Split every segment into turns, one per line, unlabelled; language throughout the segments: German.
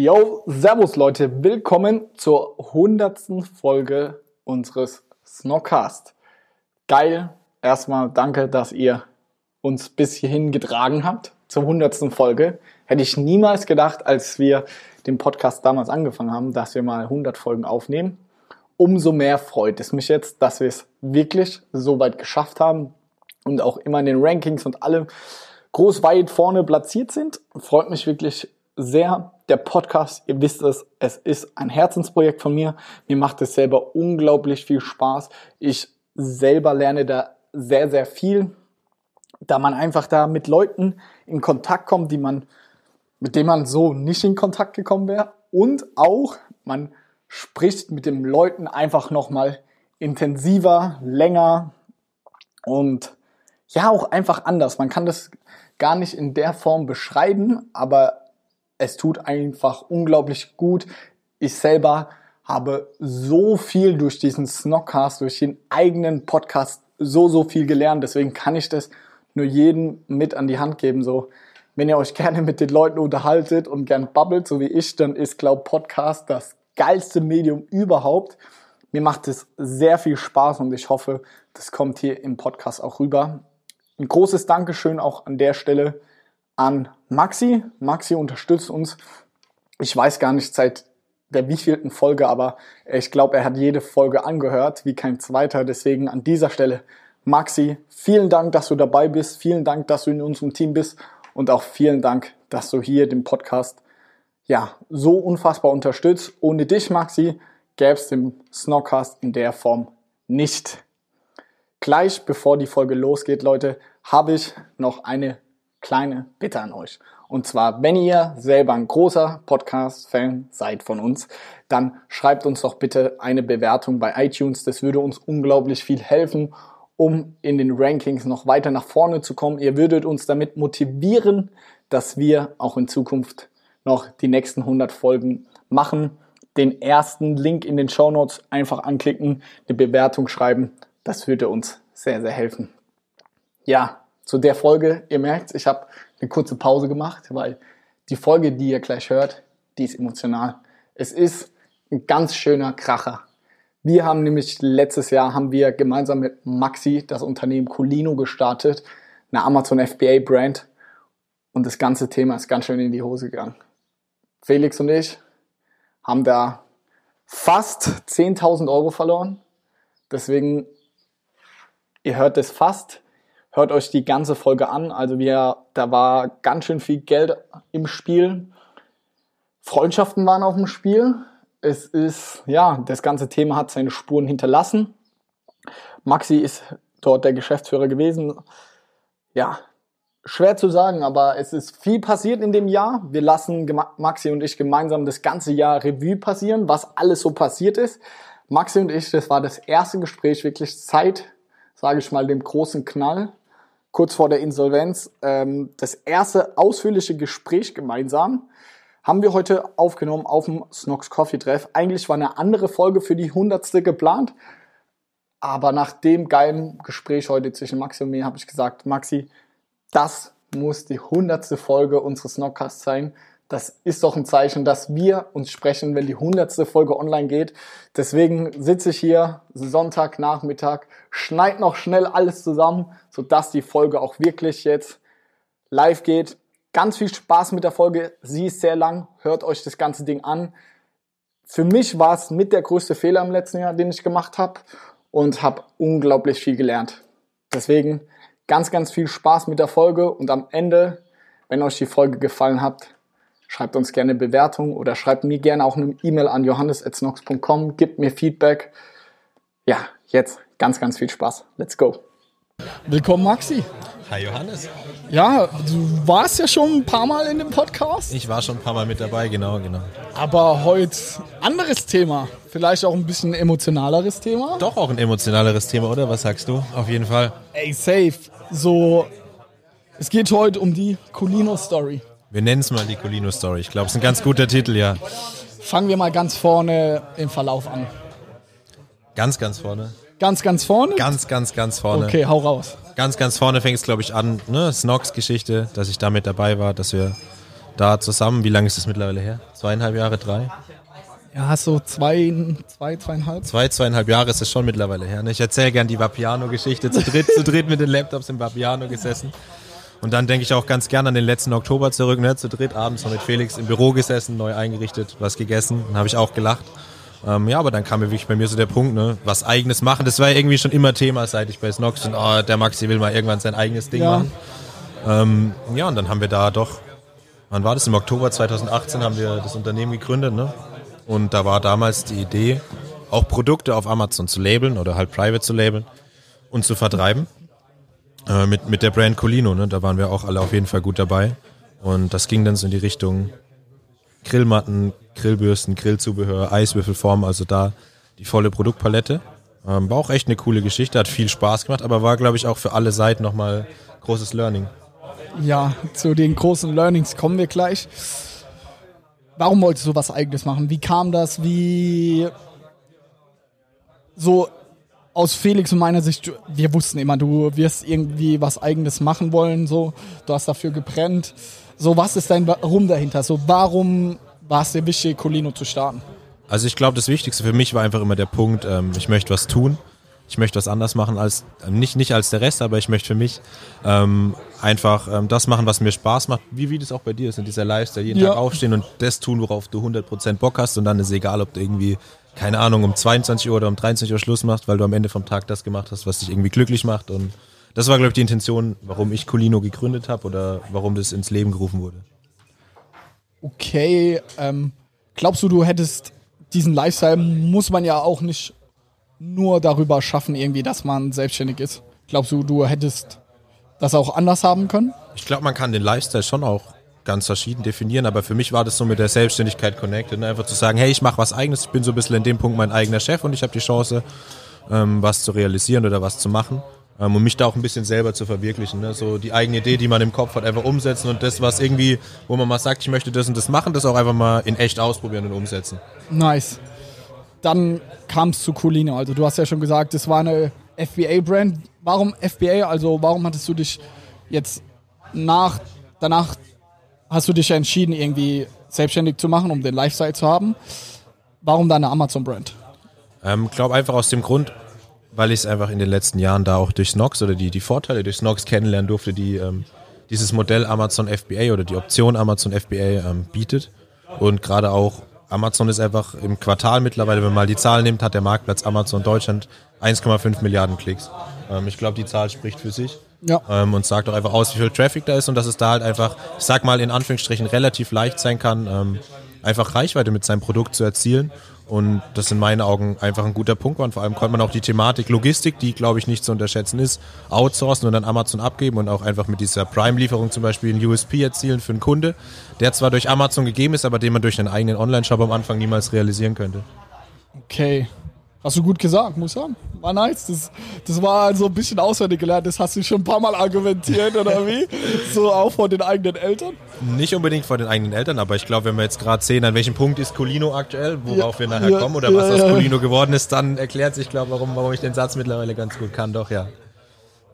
Yo, Servus Leute, willkommen zur hundertsten Folge unseres Snockcast. Geil, erstmal danke, dass ihr uns bis hierhin getragen habt zur hundertsten Folge. Hätte ich niemals gedacht, als wir den Podcast damals angefangen haben, dass wir mal 100 Folgen aufnehmen. Umso mehr freut es mich jetzt, dass wir es wirklich so weit geschafft haben und auch immer in den Rankings und alle groß weit vorne platziert sind. Freut mich wirklich sehr. Der Podcast, ihr wisst es, es ist ein Herzensprojekt von mir. Mir macht es selber unglaublich viel Spaß. Ich selber lerne da sehr, sehr viel, da man einfach da mit Leuten in Kontakt kommt, die man, mit denen man so nicht in Kontakt gekommen wäre. Und auch, man spricht mit den Leuten einfach nochmal intensiver, länger und ja, auch einfach anders. Man kann das gar nicht in der Form beschreiben, aber es tut einfach unglaublich gut. Ich selber habe so viel durch diesen Snockcast, durch den eigenen Podcast so, so viel gelernt. Deswegen kann ich das nur jedem mit an die Hand geben. So, wenn ihr euch gerne mit den Leuten unterhaltet und gern babbelt, so wie ich, dann ist, glaub, Podcast das geilste Medium überhaupt. Mir macht es sehr viel Spaß und ich hoffe, das kommt hier im Podcast auch rüber. Ein großes Dankeschön auch an der Stelle an Maxi. Maxi unterstützt uns. Ich weiß gar nicht seit der wievielten Folge, aber ich glaube, er hat jede Folge angehört, wie kein zweiter. Deswegen an dieser Stelle, Maxi, vielen Dank, dass du dabei bist. Vielen Dank, dass du in unserem Team bist. Und auch vielen Dank, dass du hier den Podcast ja so unfassbar unterstützt. Ohne dich, Maxi, gäbe es den Snockcast in der Form nicht. Gleich bevor die Folge losgeht, Leute, habe ich noch eine kleine Bitte an euch. Und zwar, wenn ihr selber ein großer Podcast-Fan seid von uns, dann schreibt uns doch bitte eine Bewertung bei iTunes. Das würde uns unglaublich viel helfen, um in den Rankings noch weiter nach vorne zu kommen. Ihr würdet uns damit motivieren, dass wir auch in Zukunft noch die nächsten 100 Folgen machen. Den ersten Link in den Show Notes einfach anklicken, eine Bewertung schreiben. Das würde uns sehr, sehr helfen. Ja, zu der Folge, ihr merkt, ich habe eine kurze Pause gemacht, weil die Folge, die ihr gleich hört, die ist emotional. Es ist ein ganz schöner Kracher. Wir haben nämlich letztes Jahr haben wir gemeinsam mit Maxi das Unternehmen Colino gestartet, eine Amazon FBA Brand und das ganze Thema ist ganz schön in die Hose gegangen. Felix und ich haben da fast 10.000 Euro verloren. Deswegen, ihr hört es fast. Hört euch die ganze Folge an. Also wir, da war ganz schön viel Geld im Spiel. Freundschaften waren auf dem Spiel. Es ist, ja, das ganze Thema hat seine Spuren hinterlassen. Maxi ist dort der Geschäftsführer gewesen. Ja, schwer zu sagen, aber es ist viel passiert in dem Jahr. Wir lassen Maxi und ich gemeinsam das ganze Jahr Revue passieren, was alles so passiert ist. Maxi und ich, das war das erste Gespräch wirklich seit, sage ich mal, dem großen Knall kurz vor der Insolvenz. Ähm, das erste ausführliche Gespräch gemeinsam haben wir heute aufgenommen auf dem Snox Coffee Treff. Eigentlich war eine andere Folge für die hundertste geplant. Aber nach dem geilen Gespräch heute zwischen Maxi und mir habe ich gesagt, Maxi, das muss die hundertste Folge unseres Snockcasts sein das ist doch ein Zeichen, dass wir uns sprechen, wenn die hundertste Folge online geht. Deswegen sitze ich hier Sonntagnachmittag, schneid noch schnell alles zusammen, sodass die Folge auch wirklich jetzt live geht. Ganz viel Spaß mit der Folge. Sie ist sehr lang. Hört euch das ganze Ding an. Für mich war es mit der größte Fehler im letzten Jahr, den ich gemacht habe und habe unglaublich viel gelernt. Deswegen ganz, ganz viel Spaß mit der Folge und am Ende, wenn euch die Folge gefallen hat, Schreibt uns gerne Bewertung oder schreibt mir gerne auch eine E-Mail an johannes.snox.com, gibt mir Feedback. Ja, jetzt ganz, ganz viel Spaß. Let's go. Willkommen, Maxi.
Hi, Johannes.
Ja, du warst ja schon ein paar Mal in dem Podcast.
Ich war schon ein paar Mal mit dabei, genau, genau.
Aber heute anderes Thema. Vielleicht auch ein bisschen emotionaleres Thema.
Doch auch ein emotionaleres Thema, oder? Was sagst du? Auf jeden Fall.
Ey, safe. So, es geht heute um die Colino-Story.
Wir nennen es mal die Colino Story. Ich glaube, es ist ein ganz guter Titel, ja.
Fangen wir mal ganz vorne im Verlauf an.
Ganz, ganz vorne.
Ganz, ganz vorne?
Ganz, ganz, ganz vorne.
Okay, hau raus.
Ganz, ganz vorne fängt es, glaube ich, an. Ne? Snox Geschichte, dass ich damit dabei war, dass wir da zusammen. Wie lange ist das mittlerweile her? Zweieinhalb Jahre, drei?
Ja, so zwei, zwei, zweieinhalb.
Zwei, zweieinhalb Jahre ist es schon mittlerweile her. Ne? Ich erzähle gern die Vapiano-Geschichte. Zu dritt, zu dritt mit den Laptops im Vapiano gesessen. Und dann denke ich auch ganz gern an den letzten Oktober zurück, ne? zu dritt abends noch mit Felix im Büro gesessen, neu eingerichtet, was gegessen. Dann habe ich auch gelacht. Ähm, ja, aber dann kam mir wirklich bei mir so der Punkt, ne, was eigenes machen. Das war ja irgendwie schon immer Thema, seit ich bei Snox und oh, der Maxi will mal irgendwann sein eigenes Ding
Ja.
machen. Ähm, ja, und dann haben wir da doch, wann war das? Im Oktober 2018 haben wir das Unternehmen gegründet, ne? Und da war damals die Idee, auch Produkte auf Amazon zu labeln oder halt private zu labeln und zu vertreiben. Äh, mit, mit der Brand Colino, ne? Da waren wir auch alle auf jeden Fall gut dabei. Und das ging dann so in die Richtung Grillmatten, Grillbürsten, Grillzubehör, Eiswürfelform, also da die volle Produktpalette. Ähm, war auch echt eine coole Geschichte, hat viel Spaß gemacht, aber war, glaube ich, auch für alle Seiten nochmal großes Learning.
Ja, zu den großen Learnings kommen wir gleich. Warum wolltest du was Eigenes machen? Wie kam das? Wie so aus Felix und meiner Sicht, wir wussten immer, du wirst irgendwie was Eigenes machen wollen, so, du hast dafür gebrennt. So, was ist dein Warum dahinter? So, warum war es dir wichtig, Colino zu starten?
Also ich glaube, das Wichtigste für mich war einfach immer der Punkt, ähm, ich möchte was tun. Ich möchte was anders machen als, äh, nicht, nicht als der Rest, aber ich möchte für mich ähm, einfach ähm, das machen, was mir Spaß macht, wie, wie das auch bei dir ist, in dieser Lifestyle, jeden
Ja.
Tag aufstehen und das tun, worauf du 100% Bock hast und dann ist egal, ob du irgendwie, keine Ahnung, um 22 Uhr oder um 23 Uhr Schluss machst, weil du am Ende vom Tag das gemacht hast, was dich irgendwie glücklich macht und das war, glaube ich, die Intention, warum ich Colino gegründet habe oder warum das ins Leben gerufen wurde.
Okay, ähm, glaubst du, du hättest diesen Lifestyle, muss man ja auch nicht nur darüber schaffen, irgendwie, dass man selbstständig ist. Glaubst du, du hättest das auch anders haben können?
Ich glaube, man kann den Lifestyle schon auch ganz verschieden definieren, aber für mich war das so mit der Selbstständigkeit connected. Ne? Einfach zu sagen, hey, ich mache was eigenes, ich bin so ein bisschen in dem Punkt mein eigener Chef und ich habe die Chance, ähm, was zu realisieren oder was zu machen. Ähm, und mich da auch ein bisschen selber zu verwirklichen. Ne? So die eigene Idee, die man im Kopf hat, einfach umsetzen und das, was irgendwie, wo man mal sagt, ich möchte das und das machen, das auch einfach mal in echt ausprobieren und umsetzen.
Nice. Dann kam es zu Colino. Also du hast ja schon gesagt, es war eine FBA-Brand. Warum FBA? Also warum hattest du dich jetzt nach, danach hast du dich ja entschieden, irgendwie selbstständig zu machen, um den Lifestyle zu haben. Warum dann eine Amazon-Brand?
Ähm, glaube einfach aus dem Grund, weil ich es einfach in den letzten Jahren da auch durch Snox oder die, die Vorteile durch Snox kennenlernen durfte, die ähm, dieses Modell Amazon FBA oder die Option Amazon FBA ähm, bietet. Und gerade auch Amazon ist einfach im Quartal mittlerweile, wenn man mal die Zahlen nimmt, hat der Marktplatz Amazon Deutschland 1,5 Milliarden Klicks. Ähm, ich glaube, die Zahl spricht für sich.
Ja.
Ähm, und sagt auch einfach aus, wie viel Traffic da ist und dass es da halt einfach, ich sag mal in Anführungsstrichen, relativ leicht sein kann, ähm, einfach Reichweite mit seinem Produkt zu erzielen. Und das in meinen Augen einfach ein guter Punkt war. Und vor allem konnte man auch die Thematik Logistik, die glaube ich nicht zu unterschätzen ist, outsourcen und dann Amazon abgeben und auch einfach mit dieser Prime-Lieferung zum Beispiel einen USP erzielen für einen Kunde, der zwar durch Amazon gegeben ist, aber den man durch einen eigenen Online-Shop am Anfang niemals realisieren könnte.
Okay. Hast du gut gesagt, muss ich sagen. War nice. Das, das war also ein bisschen auswendig gelernt. Das hast du schon ein paar Mal argumentiert, oder wie? So auch von den eigenen Eltern.
Nicht unbedingt vor den eigenen Eltern, aber ich glaube, wenn wir jetzt gerade sehen, an welchem Punkt ist Colino aktuell, worauf
Ja,
wir nachher
ja,
kommen oder
ja,
was aus. Colino geworden ist, dann erklärt sich, glaube warum, warum ich den Satz mittlerweile ganz gut kann. Doch, ja.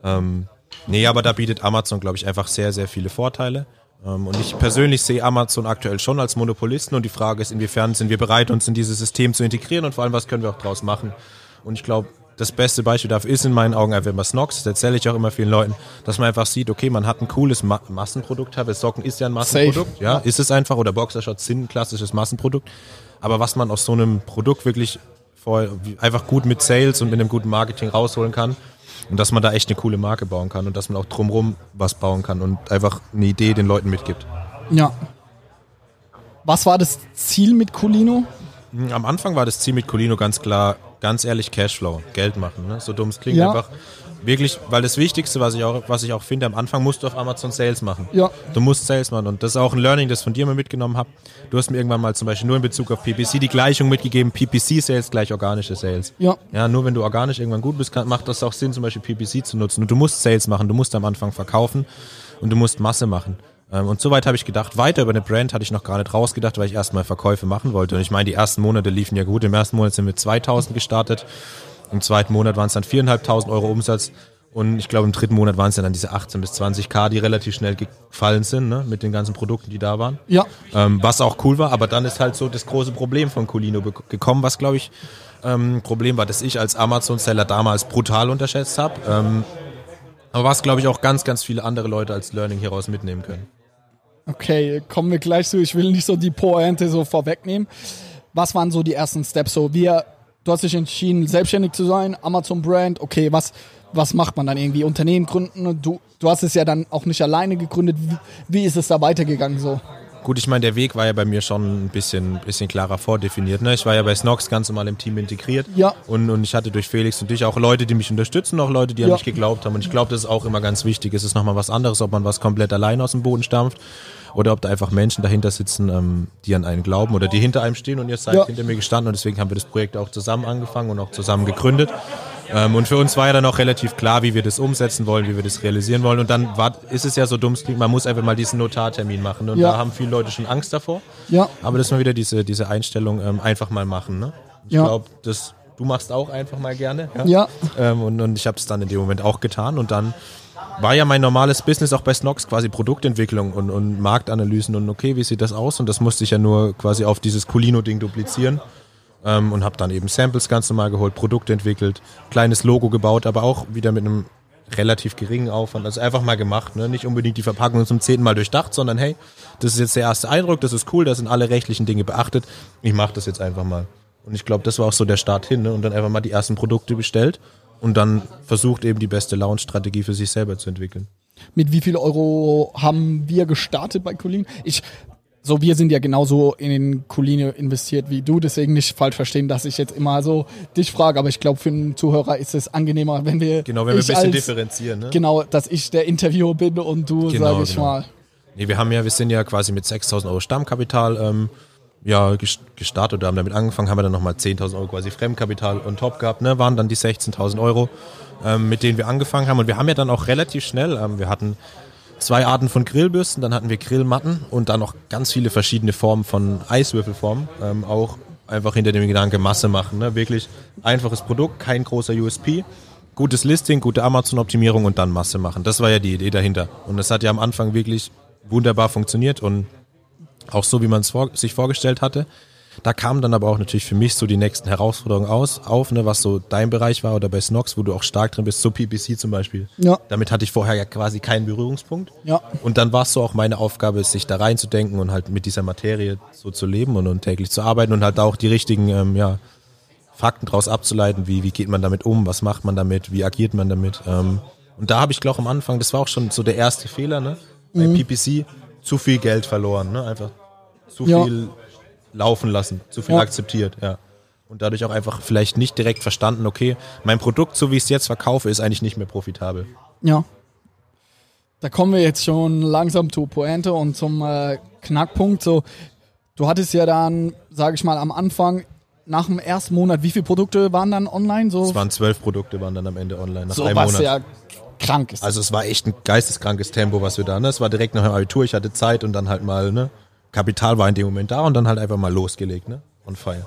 Ähm, nee, aber da bietet Amazon, glaube ich, einfach sehr, sehr viele Vorteile. Ähm, und ich persönlich sehe Amazon aktuell schon als Monopolisten und die Frage ist, inwiefern sind wir bereit, uns in dieses System zu integrieren und vor allem, was können wir auch draus machen. Und ich glaube, das beste Beispiel dafür ist in meinen Augen einfach immer Snox. Das erzähle ich auch immer vielen Leuten, dass man einfach sieht, okay, man hat ein cooles Ma Massenprodukt, aber Socken ist ja ein Massenprodukt. Ja, ist es einfach. Oder Boxershorts sind ein klassisches Massenprodukt. Aber was man aus so einem Produkt wirklich voll, einfach gut mit Sales und mit einem guten Marketing rausholen kann. Und dass man da echt eine coole Marke bauen kann und dass man auch drumrum was bauen kann und einfach eine Idee den Leuten mitgibt.
Ja. Was war das Ziel mit Colino?
Am Anfang war das Ziel mit Colino ganz klar, ganz ehrlich Cashflow, Geld machen. Ne? So dumm es klingt,
Ja.
einfach wirklich, weil das Wichtigste, was ich auch, was ich auch finde, am Anfang musst du auf Amazon Sales machen.
Ja.
Du musst Sales machen und das ist auch ein Learning, das ich von dir mal mitgenommen habe. Du hast mir irgendwann mal zum Beispiel nur in Bezug auf PPC die Gleichung mitgegeben, PPC Sales gleich organische Sales.
Ja.
Ja, nur wenn du organisch irgendwann gut bist, kann, macht das auch Sinn, zum Beispiel PPC zu nutzen. Und du musst Sales machen, du musst am Anfang verkaufen und du musst Masse machen. Ähm, Und soweit habe ich gedacht. Weiter über eine Brand hatte ich noch gar nicht rausgedacht, weil ich erstmal Verkäufe machen wollte. Und ich meine, die ersten Monate liefen ja gut. Im ersten Monat sind wir 2000 gestartet. Im zweiten Monat waren es dann 4.500 Euro Umsatz. Und ich glaube, im dritten Monat waren es ja dann diese 18 bis 20k, die relativ schnell gefallen sind, ne, mit den ganzen Produkten, die da waren.
Ja.
Ähm, was auch cool war, aber dann ist halt so das große Problem von Colino gekommen, was glaube ich ähm, Problem war, dass ich als Amazon-Seller damals brutal unterschätzt habe. Ähm, aber was glaube ich auch ganz, ganz viele andere Leute als Learning hieraus mitnehmen können.
Okay, kommen wir gleich zu. Ich will nicht so die Pointe so vorwegnehmen. Was waren so die ersten Steps? So, wir, du hast dich entschieden, selbstständig zu sein, Amazon Brand. Okay, was, was macht man dann irgendwie? Unternehmen gründen? Du, du hast es ja dann auch nicht alleine gegründet. Wie, wie ist es da weitergegangen so?
Gut, ich meine, der Weg war ja bei mir schon ein bisschen, bisschen klarer vordefiniert. Ne? Ich war ja bei Snox ganz normal im Team integriert.
Ja.
Und, und ich hatte durch Felix und dich auch Leute, die mich unterstützen, auch Leute, die an mich geglaubt haben. Und ich glaube, das ist auch immer ganz wichtig. Es ist nochmal was anderes, ob man was komplett allein aus dem Boden stampft oder ob da einfach Menschen dahinter sitzen, ähm, die an einen glauben oder die hinter einem stehen und ihr seid ja. hinter mir gestanden. Und deswegen haben wir das Projekt auch zusammen angefangen und auch zusammen gegründet. Ähm, und für uns war ja dann auch relativ klar, wie wir das umsetzen wollen, wie wir das realisieren wollen. Und dann war, ist es ja so dumm, man muss einfach mal diesen Notartermin machen. Und ja. da haben viele Leute schon Angst davor.
Ja.
Aber das ist mal wieder diese, diese Einstellung, ähm, einfach mal machen. Ne? Ich ja. glaube, das du machst auch einfach mal gerne.
Ja. ja.
Ähm, und, und ich habe es dann in dem Moment auch getan. Und dann war ja mein normales Business auch bei Snox quasi Produktentwicklung und, und Marktanalysen und okay, wie sieht das aus? Und das musste ich ja nur quasi auf dieses Colino-Ding duplizieren ähm, und habe dann eben Samples ganz normal geholt, Produkte entwickelt, kleines Logo gebaut, aber auch wieder mit einem relativ geringen Aufwand. Also einfach mal gemacht, ne? nicht unbedingt die Verpackung zum zehnten Mal durchdacht, sondern hey, das ist jetzt der erste Eindruck, das ist cool, da sind alle rechtlichen Dinge beachtet. Ich mache das jetzt einfach mal. Und ich glaube, das war auch so der Start hin ne? und dann einfach mal die ersten Produkte bestellt und dann versucht eben die beste Launch-Strategie für sich selber zu entwickeln.
Mit wie viel Euro haben wir gestartet bei Colin? Ich so, wir sind ja genauso in Coline investiert wie du, deswegen nicht falsch verstehen, dass ich jetzt immer so dich frage, aber ich glaube, für einen Zuhörer ist es angenehmer, wenn wir.
Genau, wenn wir ein bisschen als, differenzieren, ne?
Genau, dass ich der Interviewer bin und du, genau, sage ich genau. mal.
Nee, wir haben ja, wir sind ja quasi mit 6000 Euro Stammkapital ähm, ja, gestartet oder haben damit angefangen, haben wir dann nochmal 10.000 Euro quasi Fremdkapital on top gehabt, ne, waren dann die 16.000 Euro, ähm, mit denen wir angefangen haben und wir haben ja dann auch relativ schnell, ähm, wir hatten zwei Arten von Grillbürsten, dann hatten wir Grillmatten und dann noch ganz viele verschiedene Formen von Eiswürfelformen. Ähm, auch einfach hinter dem Gedanke Masse machen. Ne? Wirklich einfaches Produkt, kein großer USP. Gutes Listing, gute Amazon-Optimierung und dann Masse machen. Das war ja die Idee dahinter. Und das hat ja am Anfang wirklich wunderbar funktioniert und auch so, wie man es vor, sich vorgestellt hatte. Da kamen dann aber auch natürlich für mich so die nächsten Herausforderungen aus, auf, ne, was so dein Bereich war oder bei Snox, wo du auch stark drin bist, so PPC zum Beispiel.
Ja.
Damit hatte ich vorher ja quasi keinen Berührungspunkt.
Ja.
Und dann war es so auch meine Aufgabe, sich da reinzudenken und halt mit dieser Materie so zu leben und, und täglich zu arbeiten und halt auch die richtigen, ähm, ja, Fakten daraus abzuleiten, wie, wie geht man damit um, was macht man damit, wie agiert man damit. Ähm, und da habe ich, glaube am Anfang, das war auch schon so der erste Fehler, ne? Bei mhm. PPC, zu viel Geld verloren, ne? Einfach zu ja. viel laufen lassen, zu viel ja. akzeptiert, ja. Und dadurch auch einfach vielleicht nicht direkt verstanden, okay, mein Produkt, so wie ich es jetzt verkaufe, ist eigentlich nicht mehr profitabel.
Ja. Da kommen wir jetzt schon langsam zu Pointe und zum äh, Knackpunkt. So, du hattest ja dann, sage ich mal, am Anfang nach dem ersten Monat, wie viele Produkte waren dann online? So?
Es waren zwölf Produkte, waren dann am Ende online. Nach
so
einem
was Monat. ja krank ist.
Also es war echt ein geisteskrankes Tempo, was wir da, ne? Es war direkt nach dem Abitur, ich hatte Zeit und dann halt mal, ne? Kapital war in dem Moment da und dann halt einfach mal losgelegt, ne? On fire.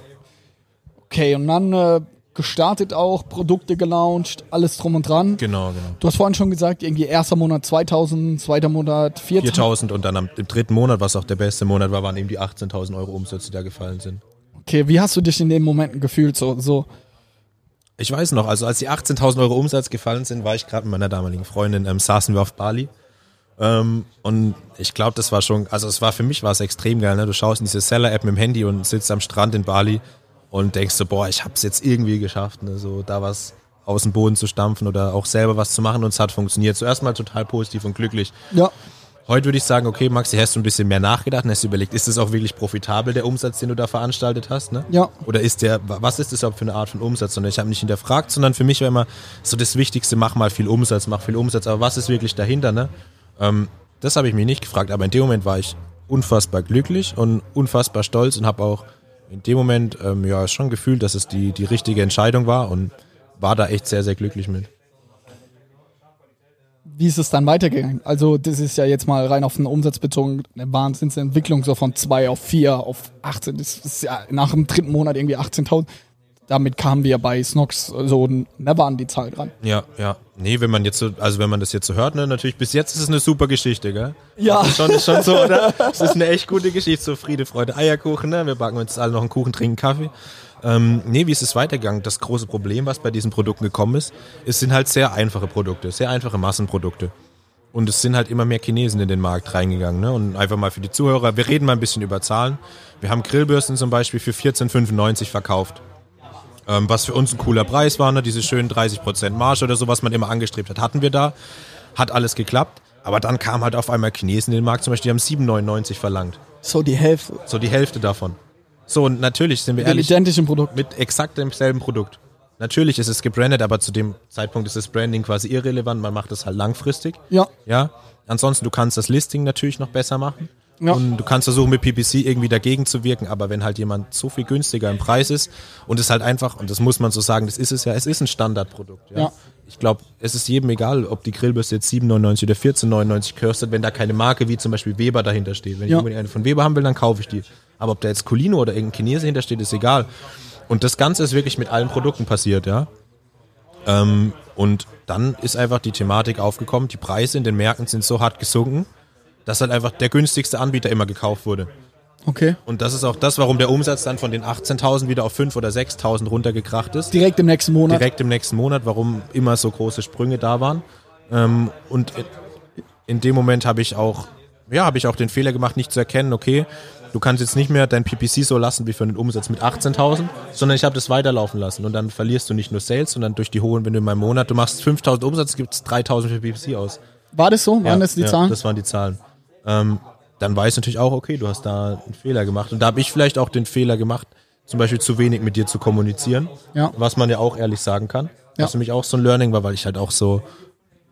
Okay, und dann äh, gestartet auch, Produkte gelauncht, alles drum und dran.
Genau, genau.
Du hast vorhin schon gesagt, irgendwie erster Monat 2000, zweiter Monat 4000.
4000 und dann am, im dritten Monat, was auch der beste Monat war, waren eben die 18.000 Euro Umsätze, die da gefallen sind.
Okay, wie hast du dich in den Momenten gefühlt? So, so?
Ich weiß noch, also als die 18.000 Euro Umsatz gefallen sind, war ich gerade mit meiner damaligen Freundin, ähm, saßen wir auf Bali ähm, und ich glaube, das war schon, also es war für mich war es extrem geil. Ne? Du schaust in diese Seller-App mit dem Handy und sitzt am Strand in Bali und denkst so, boah, ich habe es jetzt irgendwie geschafft, ne? so da was aus dem Boden zu stampfen oder auch selber was zu machen und es hat funktioniert. Zuerst mal total positiv und glücklich.
Ja.
Heute würde ich sagen, okay, Maxi, hast du ein bisschen mehr nachgedacht und hast überlegt, ist das auch wirklich profitabel, der Umsatz, den du da veranstaltet hast? Ne?
Ja.
Oder ist der, was ist das überhaupt für eine Art von Umsatz? Und ich habe nicht hinterfragt, sondern für mich war immer so das Wichtigste, mach mal viel Umsatz, mach viel Umsatz, aber was ist wirklich dahinter? Ne? Ähm, das habe ich mich nicht gefragt, aber in dem Moment war ich unfassbar glücklich und unfassbar stolz und habe auch in dem Moment ähm, ja schon gefühlt, dass es die, die richtige Entscheidung war und war da echt sehr, sehr glücklich mit.
Wie ist es dann weitergegangen? Also, das ist ja jetzt mal rein auf den Umsatz bezogen eine Wahnsinnsentwicklung, so von 2 auf 4 auf 18. Das ist ja nach dem dritten Monat irgendwie 18.000.
damit kamen wir bei Snox so never an die Zahl dran.
Ja, ja. Nee, wenn man jetzt so, also wenn man das jetzt so hört, ne, natürlich bis jetzt ist es eine super Geschichte, gell?
Ja.
Das ist schon, schon so, oder? Es ist eine echt gute Geschichte, so Friede, Freude, Eierkuchen, ne? Wir backen uns alle noch einen Kuchen, trinken Kaffee. Ähm, nee, wie ist es weitergegangen? Das große Problem, was bei diesen Produkten gekommen ist, es sind halt sehr einfache Produkte, sehr einfache Massenprodukte. Und es sind halt immer mehr Chinesen in den Markt reingegangen. Ne? Und einfach mal für die Zuhörer, wir reden mal ein bisschen über Zahlen. Wir haben Grillbürsten zum Beispiel für 14,95 verkauft. Ähm, was für uns ein cooler Preis war, ne? diese schönen 30% Marge oder so, was man immer angestrebt hat, hatten wir da. Hat alles geklappt. Aber dann kam halt auf einmal Chinesen in den Markt, zum Beispiel, die haben 7,99 verlangt.
So die Hälfte.
So die Hälfte davon. So, und natürlich sind wir
Mit
ehrlich,
identischem Produkt.
mit exakt demselben Produkt. Natürlich ist es gebrandet, aber zu dem Zeitpunkt ist das Branding quasi irrelevant. Man macht es halt langfristig.
Ja.
Ja. Ansonsten, du kannst das Listing natürlich noch besser machen.
Ja.
Und du kannst versuchen, mit PPC irgendwie dagegen zu wirken, aber wenn halt jemand so viel günstiger im Preis ist und es halt einfach, und das muss man so sagen, das ist es ja, es ist ein Standardprodukt. Ja.
Ja.
Ich glaube, es ist jedem egal, ob die Grillbürste jetzt 7,99 oder 14,99 kostet, wenn da keine Marke wie zum Beispiel Weber dahinter steht. Wenn
Ja.
ich unbedingt eine von Weber haben will, dann kaufe ich die. Aber ob da jetzt Colino oder irgendein Chinese hintersteht, ist egal. Und das Ganze ist wirklich mit allen Produkten passiert, ja. Ähm, und dann ist einfach die Thematik aufgekommen, die Preise in den Märkten sind so hart gesunken, dass halt einfach der günstigste Anbieter immer gekauft wurde.
Okay.
Und das ist auch das, warum der Umsatz dann von den 18.000 wieder auf 5.000 oder 6.000 runtergekracht ist.
Direkt im nächsten Monat.
Direkt im nächsten Monat, warum immer so große Sprünge da waren. Ähm, und in- dem Moment habe ich auch, ja, habe ich auch den Fehler gemacht, nicht zu erkennen, okay, du kannst jetzt nicht mehr dein PPC so lassen wie für einen Umsatz mit 18.000, sondern ich habe das weiterlaufen lassen und dann verlierst du nicht nur Sales, sondern durch die hohen, wenn du in meinem Monat, du machst 5.000 Umsatz, gibt es 3.000 für PPC aus.
War das so? Waren das die
ja,
Zahlen?
Das waren die Zahlen. Ähm, dann weiß natürlich auch, okay, du hast da einen Fehler gemacht. Und da habe ich vielleicht auch den Fehler gemacht, zum Beispiel zu wenig mit dir zu kommunizieren.
Ja.
Was man ja auch ehrlich sagen kann.
Ja.
Was für mich auch so ein Learning war, weil ich halt auch so,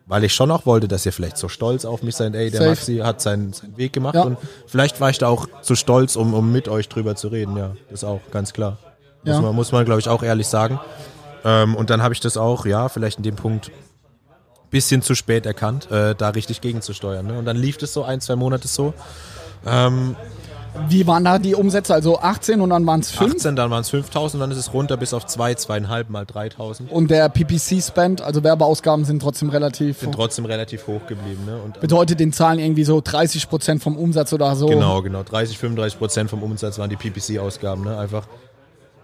weil ich schon auch wollte, dass ihr vielleicht so stolz auf mich seid, ey, der
Safe.
Maxi hat seinen, seinen Weg gemacht.
Ja.
Und vielleicht war ich da auch zu stolz, um, um mit euch drüber zu reden. Ja, das auch, ganz klar. Muss
Ja.
man, muss man glaube ich, auch ehrlich sagen. Ähm, und dann habe ich das auch, ja, vielleicht in dem Punkt bisschen zu spät erkannt, äh, da richtig gegenzusteuern. Ne? Und dann lief das so ein, zwei Monate so. Ähm,
Wie waren da die Umsätze? Also 18 und dann waren es 5.
18, dann waren es 5000, dann ist es runter bis auf 2, 2,5 mal 3000.
Und der PPC-Spend, also Werbeausgaben, sind trotzdem relativ.
Sind trotzdem relativ hoch geblieben. Ne? Und,
bedeutet den Zahlen irgendwie so 30% vom Umsatz oder so.
Genau, genau. 30, 35 Prozent vom Umsatz waren die PPC-Ausgaben. Ne? Einfach,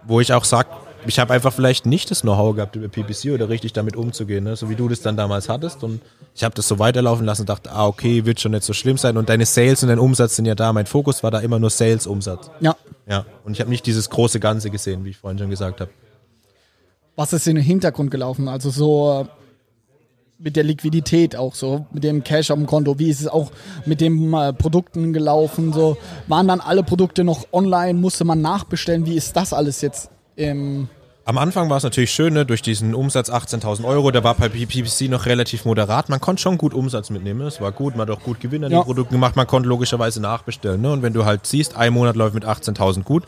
wo ich auch sag, ich habe einfach vielleicht nicht das Know-how gehabt über PPC oder richtig damit umzugehen, ne? so wie du das dann damals hattest. Und ich habe das so weiterlaufen lassen und dachte, ah, okay, wird schon nicht so schlimm sein. Und deine Sales und dein Umsatz sind ja da. Mein Fokus war da immer nur Sales-Umsatz.
Ja.
Ja. Und ich habe nicht dieses große Ganze gesehen, wie ich vorhin schon gesagt habe.
Was ist in den Hintergrund gelaufen? Also so äh, mit der Liquidität auch so, mit dem Cash auf dem Konto. Wie ist es auch mit den äh, Produkten gelaufen? So waren dann alle Produkte noch online? Musste man nachbestellen? Wie ist das alles jetzt? Ähm,
Am Anfang war es natürlich schön, ne? durch diesen Umsatz 18.000 Euro, der war bei PPC noch relativ moderat. Man konnte schon gut Umsatz mitnehmen, ne? es war gut, man hat auch gut Gewinn an
Ja.
den Produkten gemacht, man konnte logischerweise nachbestellen. Ne? Und wenn du halt siehst, ein Monat läuft mit 18.000 gut,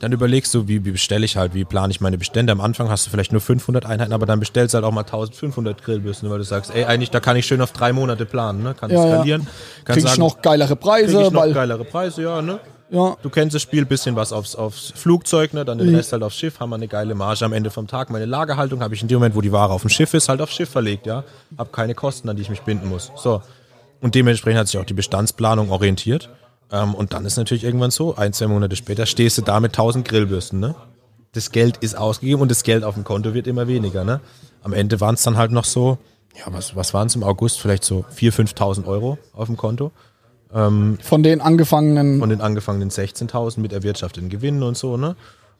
dann überlegst du, wie, wie bestelle ich halt, wie plane ich meine Bestände. Am Anfang hast du vielleicht nur 500 Einheiten, aber dann bestellst du halt auch mal 1500 Grillbürsten, weil du sagst, ey, eigentlich, da kann ich schön auf drei Monate planen, ne? kann
Ja, ja.
skalieren. Kann
krieg ich noch geilere Preise?
krieg ich noch
weil,
geilere Preise, ja, ne?
Ja,
Du kennst das Spiel, bisschen was aufs, aufs Flugzeug, ne? dann den Rest halt aufs Schiff, haben wir eine geile Marge am Ende vom Tag. Meine Lagerhaltung habe ich in dem Moment, wo die Ware auf dem Schiff ist, halt aufs Schiff verlegt, ja. Hab keine Kosten, an die ich mich binden muss. So. Und dementsprechend hat sich auch die Bestandsplanung orientiert. Ähm, und dann ist natürlich irgendwann so, ein, zwei Monate später stehst du da mit 1000 Grillbürsten, ne? Das Geld ist ausgegeben und das Geld auf dem Konto wird immer weniger, ne? Am Ende waren es dann halt noch so, ja, was, was waren es im August? Vielleicht so 4.000, 5.000 Euro auf dem Konto
von den angefangenen.
von den angefangenen 16.000 mit erwirtschafteten Gewinnen und so, ne?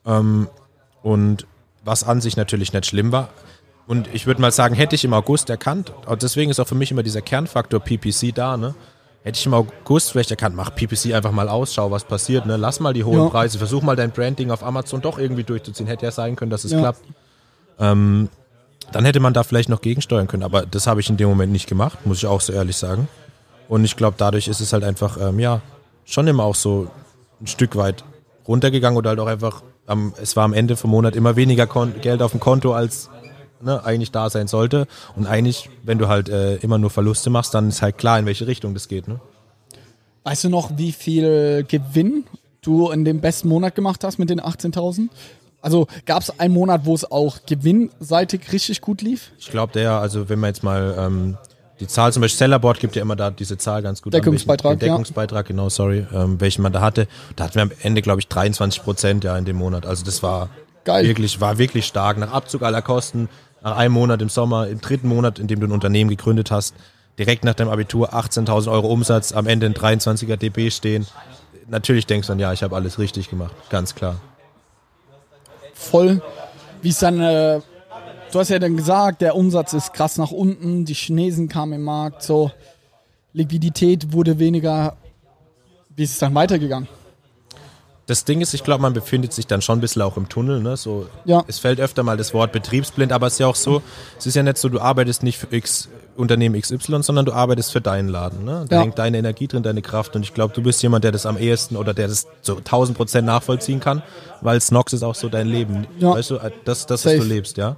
Ähm, und was an sich natürlich nicht schlimm war. Und ich würde mal sagen, hätte ich im August erkannt, und deswegen ist auch für mich immer dieser Kernfaktor PPC da, ne? Hätte ich im August vielleicht erkannt, mach PPC einfach mal aus, schau, was passiert, ne? Lass mal die hohen
Ja.
Preise, versuch mal dein Branding auf Amazon doch irgendwie durchzuziehen. Hätte ja sein können, dass es
Ja.
klappt. Ähm, dann hätte man da vielleicht noch gegensteuern können, aber das habe ich in dem Moment nicht gemacht, muss ich auch so ehrlich sagen. Und ich glaube, dadurch ist es halt einfach, ähm, ja, schon immer auch so ein Stück weit runtergegangen oder halt auch einfach, am, es war am Ende vom Monat immer weniger Kon Geld auf dem Konto, als ne, eigentlich da sein sollte. Und eigentlich, wenn du halt äh, immer nur Verluste machst, dann ist halt klar, in welche Richtung das geht. Ne?
Weißt du noch, wie viel Gewinn du in dem besten Monat gemacht hast mit den 18.000?
Also gab es einen Monat, wo es auch gewinnseitig richtig gut lief?
Ich glaube, der, also wenn man jetzt mal ähm, die Zahl, zum Beispiel Sellerboard gibt ja immer da diese Zahl ganz gut.
Deckungsbeitrag,
an, welchen, Deckungsbeitrag, ja. genau, sorry, ähm, welchen man da hatte. Da hatten wir am Ende, glaube ich, 23 Prozent ja in dem Monat. Also das war Geil. wirklich, war wirklich stark. Nach Abzug aller Kosten, nach einem Monat im Sommer, im dritten Monat, in dem du ein Unternehmen gegründet hast, direkt nach dem Abitur 18.000 Euro Umsatz, am Ende ein 23er DB stehen. Natürlich denkst du dann, ja, ich habe alles richtig gemacht, ganz klar.
Voll. Wie ist dann, äh, du hast ja dann gesagt, der Umsatz ist krass nach unten, die Chinesen kamen im Markt, so Liquidität wurde weniger. Wie ist es dann weitergegangen?
das Ding ist, ich glaube, man befindet sich dann schon ein bisschen auch im Tunnel. Ne? So, ja. Es fällt öfter mal das Wort betriebsblind, aber es ist ja auch so, es ist ja nicht so, du arbeitest nicht für X, Unternehmen XY, sondern du arbeitest für deinen Laden. Ne? Da ja. hängt deine Energie drin, deine Kraft und ich glaube, du bist jemand, der das am ehesten oder der das so 1000 Prozent nachvollziehen kann, weil Snox ist auch so dein Leben. Ja. Weißt du, äh, das, das was du lebst, ja.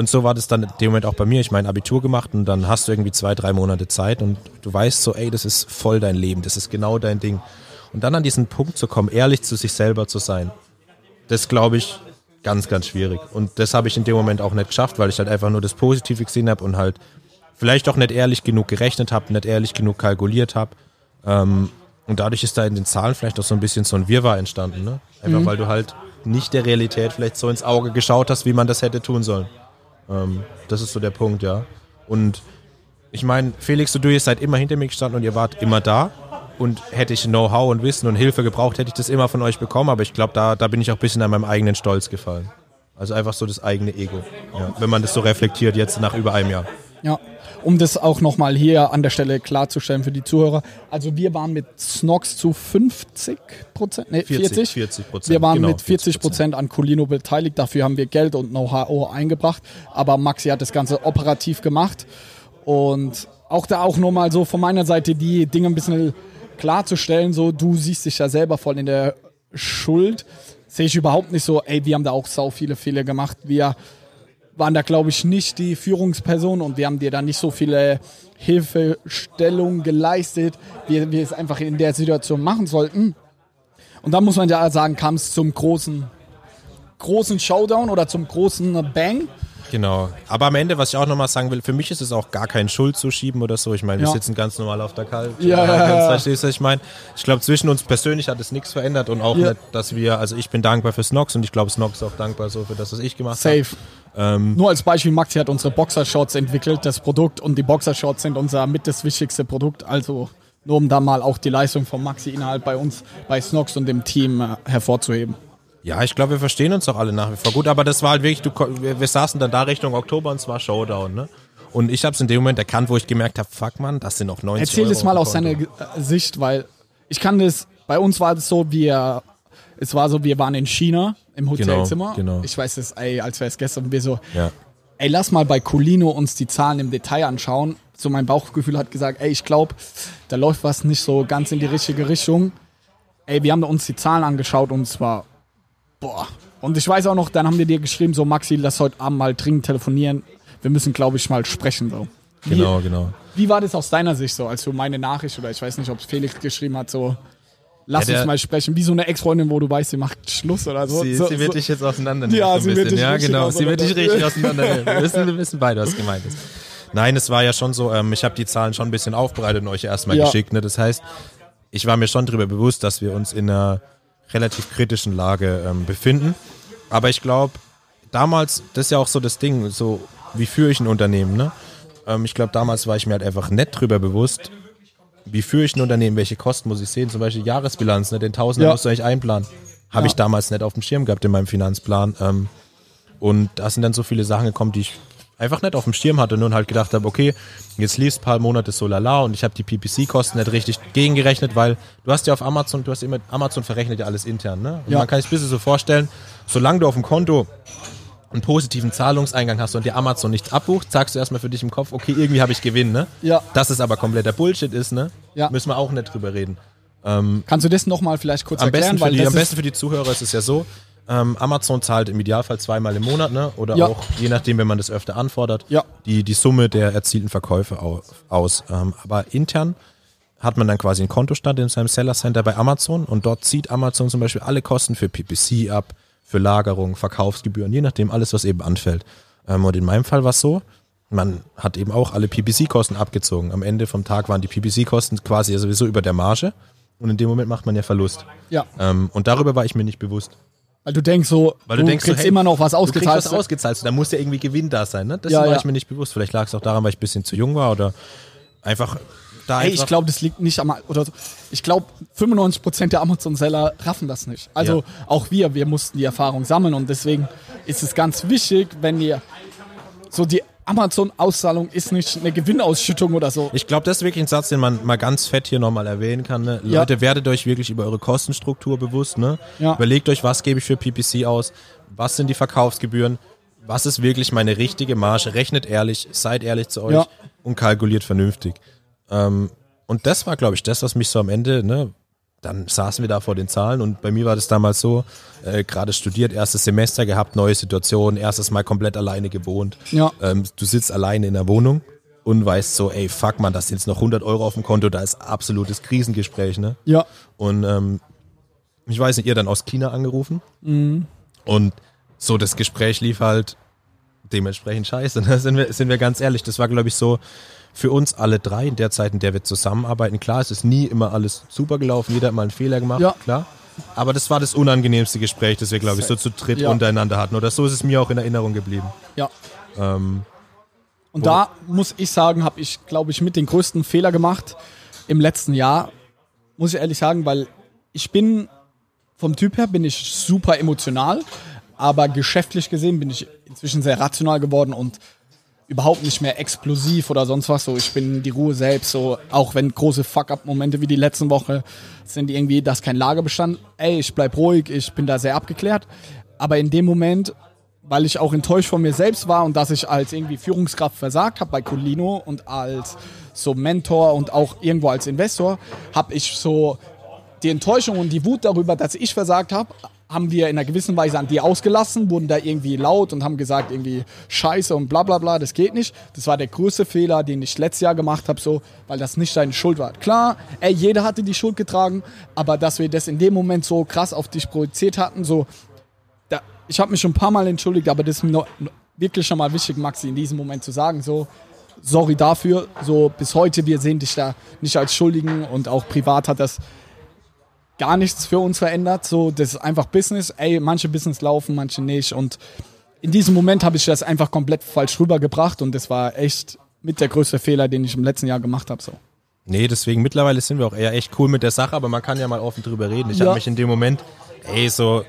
Und so war das dann in dem Moment auch bei mir. Ich mein Abitur gemacht und dann hast du irgendwie zwei, drei Monate Zeit und du weißt so, ey, das ist voll dein Leben, das ist genau dein Ding. Und dann an diesen Punkt zu kommen, ehrlich zu sich selber zu sein, das glaube ich ganz, ganz schwierig. Und das habe ich in dem Moment auch nicht geschafft, weil ich halt einfach nur das Positive gesehen habe und halt vielleicht auch nicht ehrlich genug gerechnet habe, nicht ehrlich genug kalkuliert habe. Ähm, und dadurch ist da in den Zahlen vielleicht auch so ein bisschen so ein Wirrwarr entstanden. Ne? Einfach mhm. weil du halt nicht der Realität vielleicht so ins Auge geschaut hast, wie man das hätte tun sollen. Ähm, das ist so der Punkt, ja. Und ich meine, Felix und du, ihr seid immer hinter mir gestanden und ihr wart immer da. Und hätte ich Know-how und Wissen und Hilfe gebraucht, hätte ich das immer von euch bekommen. Aber ich glaube, da, da bin ich auch ein bisschen an meinem eigenen Stolz gefallen. Also einfach so das eigene Ego. Ja, wenn man das so reflektiert, jetzt nach über einem Jahr.
Ja, um das auch nochmal hier an der Stelle klarzustellen für die Zuhörer. Also wir waren mit Snox zu 50 Prozent, nee, 40, 40 Prozent. Wir waren genau, mit 40 Prozent an Colino beteiligt. Dafür haben wir Geld und Know-how eingebracht. Aber Maxi hat das Ganze operativ gemacht. Und auch da auch nochmal so von meiner Seite die Dinge ein bisschen klarzustellen, so du siehst dich ja selber voll in der Schuld, sehe ich überhaupt nicht so, ey, wir haben da auch sau viele Fehler gemacht. Wir waren da, glaube ich, nicht die Führungsperson und wir haben dir da nicht so viele Hilfestellungen geleistet, wie wir es einfach in der Situation machen sollten. Und dann muss man ja sagen, kam es zum großen, großen Showdown oder zum großen Bang.
Genau. Aber am Ende, was ich auch nochmal sagen will, für mich ist es auch gar kein Schuld zu schieben oder so. Ich meine, wir ja. sitzen ganz normal auf der Kalt.
Ja, ja, ja.
Verstehst du, was ich meine? Ich glaube, zwischen uns persönlich hat es nichts verändert und auch ja. nicht, dass wir, also ich bin dankbar für Snox und ich glaube, Snox ist auch dankbar so für das, was ich gemacht habe.
Safe. Ähm, Nur als Beispiel, Maxi hat unsere Boxershorts entwickelt, das Produkt und die Boxershorts sind unser mit das wichtigste Produkt. Also nur um da mal auch die Leistung von Maxi innerhalb bei uns, bei Snox und dem Team äh, hervorzuheben.
Ja, ich glaube, wir verstehen uns doch alle nach wie vor gut, aber das war halt wirklich, du, wir, wir saßen dann da Richtung Oktober und zwar Showdown, ne? Und ich habe es in dem Moment erkannt, wo ich gemerkt habe, fuck man, das sind noch 90
Erzähl
Euro
das mal aus seiner Sicht, weil ich kann das, bei uns war es so, wir, es war so, wir waren in China im genau, Hotelzimmer. Genau, genau. Ich weiß es, ey, als wäre es gestern, wir so, ja. ey, lass mal bei Colino uns die Zahlen im Detail anschauen. So mein Bauchgefühl hat gesagt, ey, ich glaube, da läuft was nicht so ganz in die richtige Richtung. Ey, wir haben uns die Zahlen angeschaut und zwar Boah. Und ich weiß auch noch, dann haben wir dir geschrieben, so Maxi, lass heute Abend mal dringend telefonieren. Wir müssen, glaube ich, mal sprechen. So.
Wie, genau, genau.
Wie war das aus deiner Sicht so, als du meine Nachricht oder ich weiß nicht, ob es Felix geschrieben hat, so lass ja, uns mal sprechen, wie so eine Ex-Freundin, wo du weißt, sie macht Schluss oder so.
Sie,
so,
sie wird so. dich jetzt auseinandernehmen.
Ja, sie wird dich
ja, genau. Sie wird dich richtig auseinandernehmen. Wir wissen, wir wissen beide, was gemeint ist. Nein, es war ja schon so, ähm, ich habe die Zahlen schon ein bisschen aufbereitet und euch erstmal ja. geschickt. Ne? Das heißt, ich war mir schon darüber bewusst, dass wir uns in einer relativ kritischen Lage ähm, befinden. Aber ich glaube, damals, das ist ja auch so das Ding, so wie führe ich ein Unternehmen, ne? Ähm, ich glaube, damals war ich mir halt einfach nett drüber bewusst, wie führe ich ein Unternehmen, welche Kosten muss ich sehen, zum Beispiel Jahresbilanz, ne? den Tausender ja. musst du eigentlich einplanen. Habe ja. ich damals nicht auf dem Schirm gehabt in meinem Finanzplan. Ähm, und da sind dann so viele Sachen gekommen, die ich einfach nicht auf dem Schirm hatte und halt gedacht habe, okay, jetzt liefst ein paar Monate so lala und ich habe die PPC-Kosten nicht richtig gegengerechnet, weil du hast ja auf Amazon, du hast immer, Amazon verrechnet ja alles intern, ne? Und ja. man kann sich ein bisschen so vorstellen, solange du auf dem Konto einen positiven Zahlungseingang hast und dir Amazon nichts abbucht, sagst du erstmal für dich im Kopf, okay, irgendwie habe ich Gewinn, ne?
Ja.
Dass es aber kompletter Bullshit ist, ne? Ja. Müssen wir auch nicht drüber reden.
Ähm, Kannst du das nochmal vielleicht kurz
am
erklären?
Besten die, am besten für die Zuhörer ist es ja so, ähm, Amazon zahlt im Idealfall zweimal im Monat, ne? Oder ja. auch, je nachdem, wenn man das öfter anfordert,
ja.
die, die Summe der erzielten Verkäufe aus. Ähm, aber intern hat man dann quasi einen Kontostand in seinem Seller Center bei Amazon und dort zieht Amazon zum Beispiel alle Kosten für PPC ab, für Lagerung, Verkaufsgebühren, je nachdem alles, was eben anfällt. Ähm, und in meinem Fall war es so, man hat eben auch alle PPC-Kosten abgezogen. Am Ende vom Tag waren die PPC-Kosten quasi sowieso über der Marge und in dem Moment macht man ja Verlust.
Ja.
Ähm, und darüber war ich mir nicht bewusst.
Weil du denkst so,
Weil du, denkst, so,
kriegst
hey,
immer noch was
Du
ausgezahlt.
kriegst was ausgezahlt, so, da muss ja irgendwie Gewinn da sein. Ne? Das
Ja,
war
ja.
ich mir nicht bewusst. Vielleicht lag es auch daran, weil ich ein bisschen zu jung war oder einfach da
Ey,
einfach
ich glaube, das liegt nicht am, oder so. ich glaube, 95% der Amazon-Seller raffen das nicht. Also
Ja.
auch wir, wir mussten die Erfahrung sammeln und deswegen ist es ganz wichtig, wenn ihr so die Amazon-Auszahlung ist nicht eine Gewinnausschüttung oder so.
Ich glaube, das ist wirklich ein Satz, den man mal ganz fett hier nochmal erwähnen kann. Ne?
Ja.
Leute, werdet euch wirklich über eure Kostenstruktur bewusst. Ne?
Ja.
Überlegt euch, was gebe ich für PPC aus, was sind die Verkaufsgebühren, was ist wirklich meine richtige Marge. Rechnet ehrlich, seid ehrlich zu euch
Ja.
und kalkuliert vernünftig. Ähm, und das war, glaube ich, das, was mich so am Ende, ne, dann saßen wir da vor den Zahlen und bei mir war das damals so, äh, gerade studiert, erstes Semester gehabt, neue Situation, erstes Mal komplett alleine gewohnt.
Ja.
Ähm, du sitzt alleine in der Wohnung und weißt so, ey, fuck man, das sind jetzt noch 100 Euro auf dem Konto, da ist absolutes Krisengespräch, ne?
Ja,
Und ähm, ich weiß nicht, ihr dann aus China angerufen und so das Gespräch lief halt dementsprechend scheiße. Ne? Sind, wir, sind wir ganz ehrlich, das war glaube ich so für uns alle drei in der Zeit, in der wir zusammenarbeiten. Klar, es ist nie immer alles super gelaufen, jeder hat mal einen Fehler gemacht,
Ja.
klar. Aber das war das unangenehmste Gespräch, das wir, glaube ich, so zu dritt
Ja.
untereinander hatten. Oder so ist es mir auch in Erinnerung geblieben.
ja.
Ähm,
Und da muss ich sagen, habe ich, glaube ich, mit den größten Fehler gemacht im letzten Jahr. Muss ich ehrlich sagen, weil ich bin vom Typ her bin ich super emotional, aber geschäftlich gesehen bin ich inzwischen sehr rational geworden und überhaupt nicht mehr explosiv oder sonst was. So, ich bin die Ruhe selbst. So, auch wenn große Fuck-up-Momente wie die letzten Woche sind irgendwie, dass kein Lagerbestand. Ey, ich bleib ruhig, ich bin da sehr abgeklärt. Aber in dem Moment, weil ich auch enttäuscht von mir selbst war und dass ich als irgendwie Führungskraft versagt habe bei Colino und als so Mentor und auch irgendwo als Investor, habe ich so die Enttäuschung und die Wut darüber, dass ich versagt habe, haben wir in einer gewissen Weise an die ausgelassen, wurden da irgendwie laut und haben gesagt, irgendwie Scheiße und bla bla bla, das geht nicht. Das war der größte Fehler, den ich letztes Jahr gemacht habe, so, weil das nicht deine Schuld war. Klar, ey, jeder hatte die Schuld getragen, aber dass wir das in dem Moment so krass auf dich projiziert hatten, so, da, ich habe mich schon ein paar Mal entschuldigt, aber das ist mir wirklich schon mal wichtig, Maxi, in diesem Moment zu sagen, so, sorry dafür, so bis heute, wir sehen dich da nicht als Schuldigen und auch privat hat das gar nichts für uns verändert. So, das ist einfach Business. Ey, manche Business laufen, manche nicht. Und in diesem Moment habe ich das einfach komplett falsch rübergebracht und das war echt mit der größte Fehler, den ich im letzten Jahr gemacht habe. So.
Nee, deswegen mittlerweile sind wir auch eher echt cool mit der Sache, aber man kann ja mal offen drüber reden. Ich
Ja.
habe mich in dem Moment, ey, so,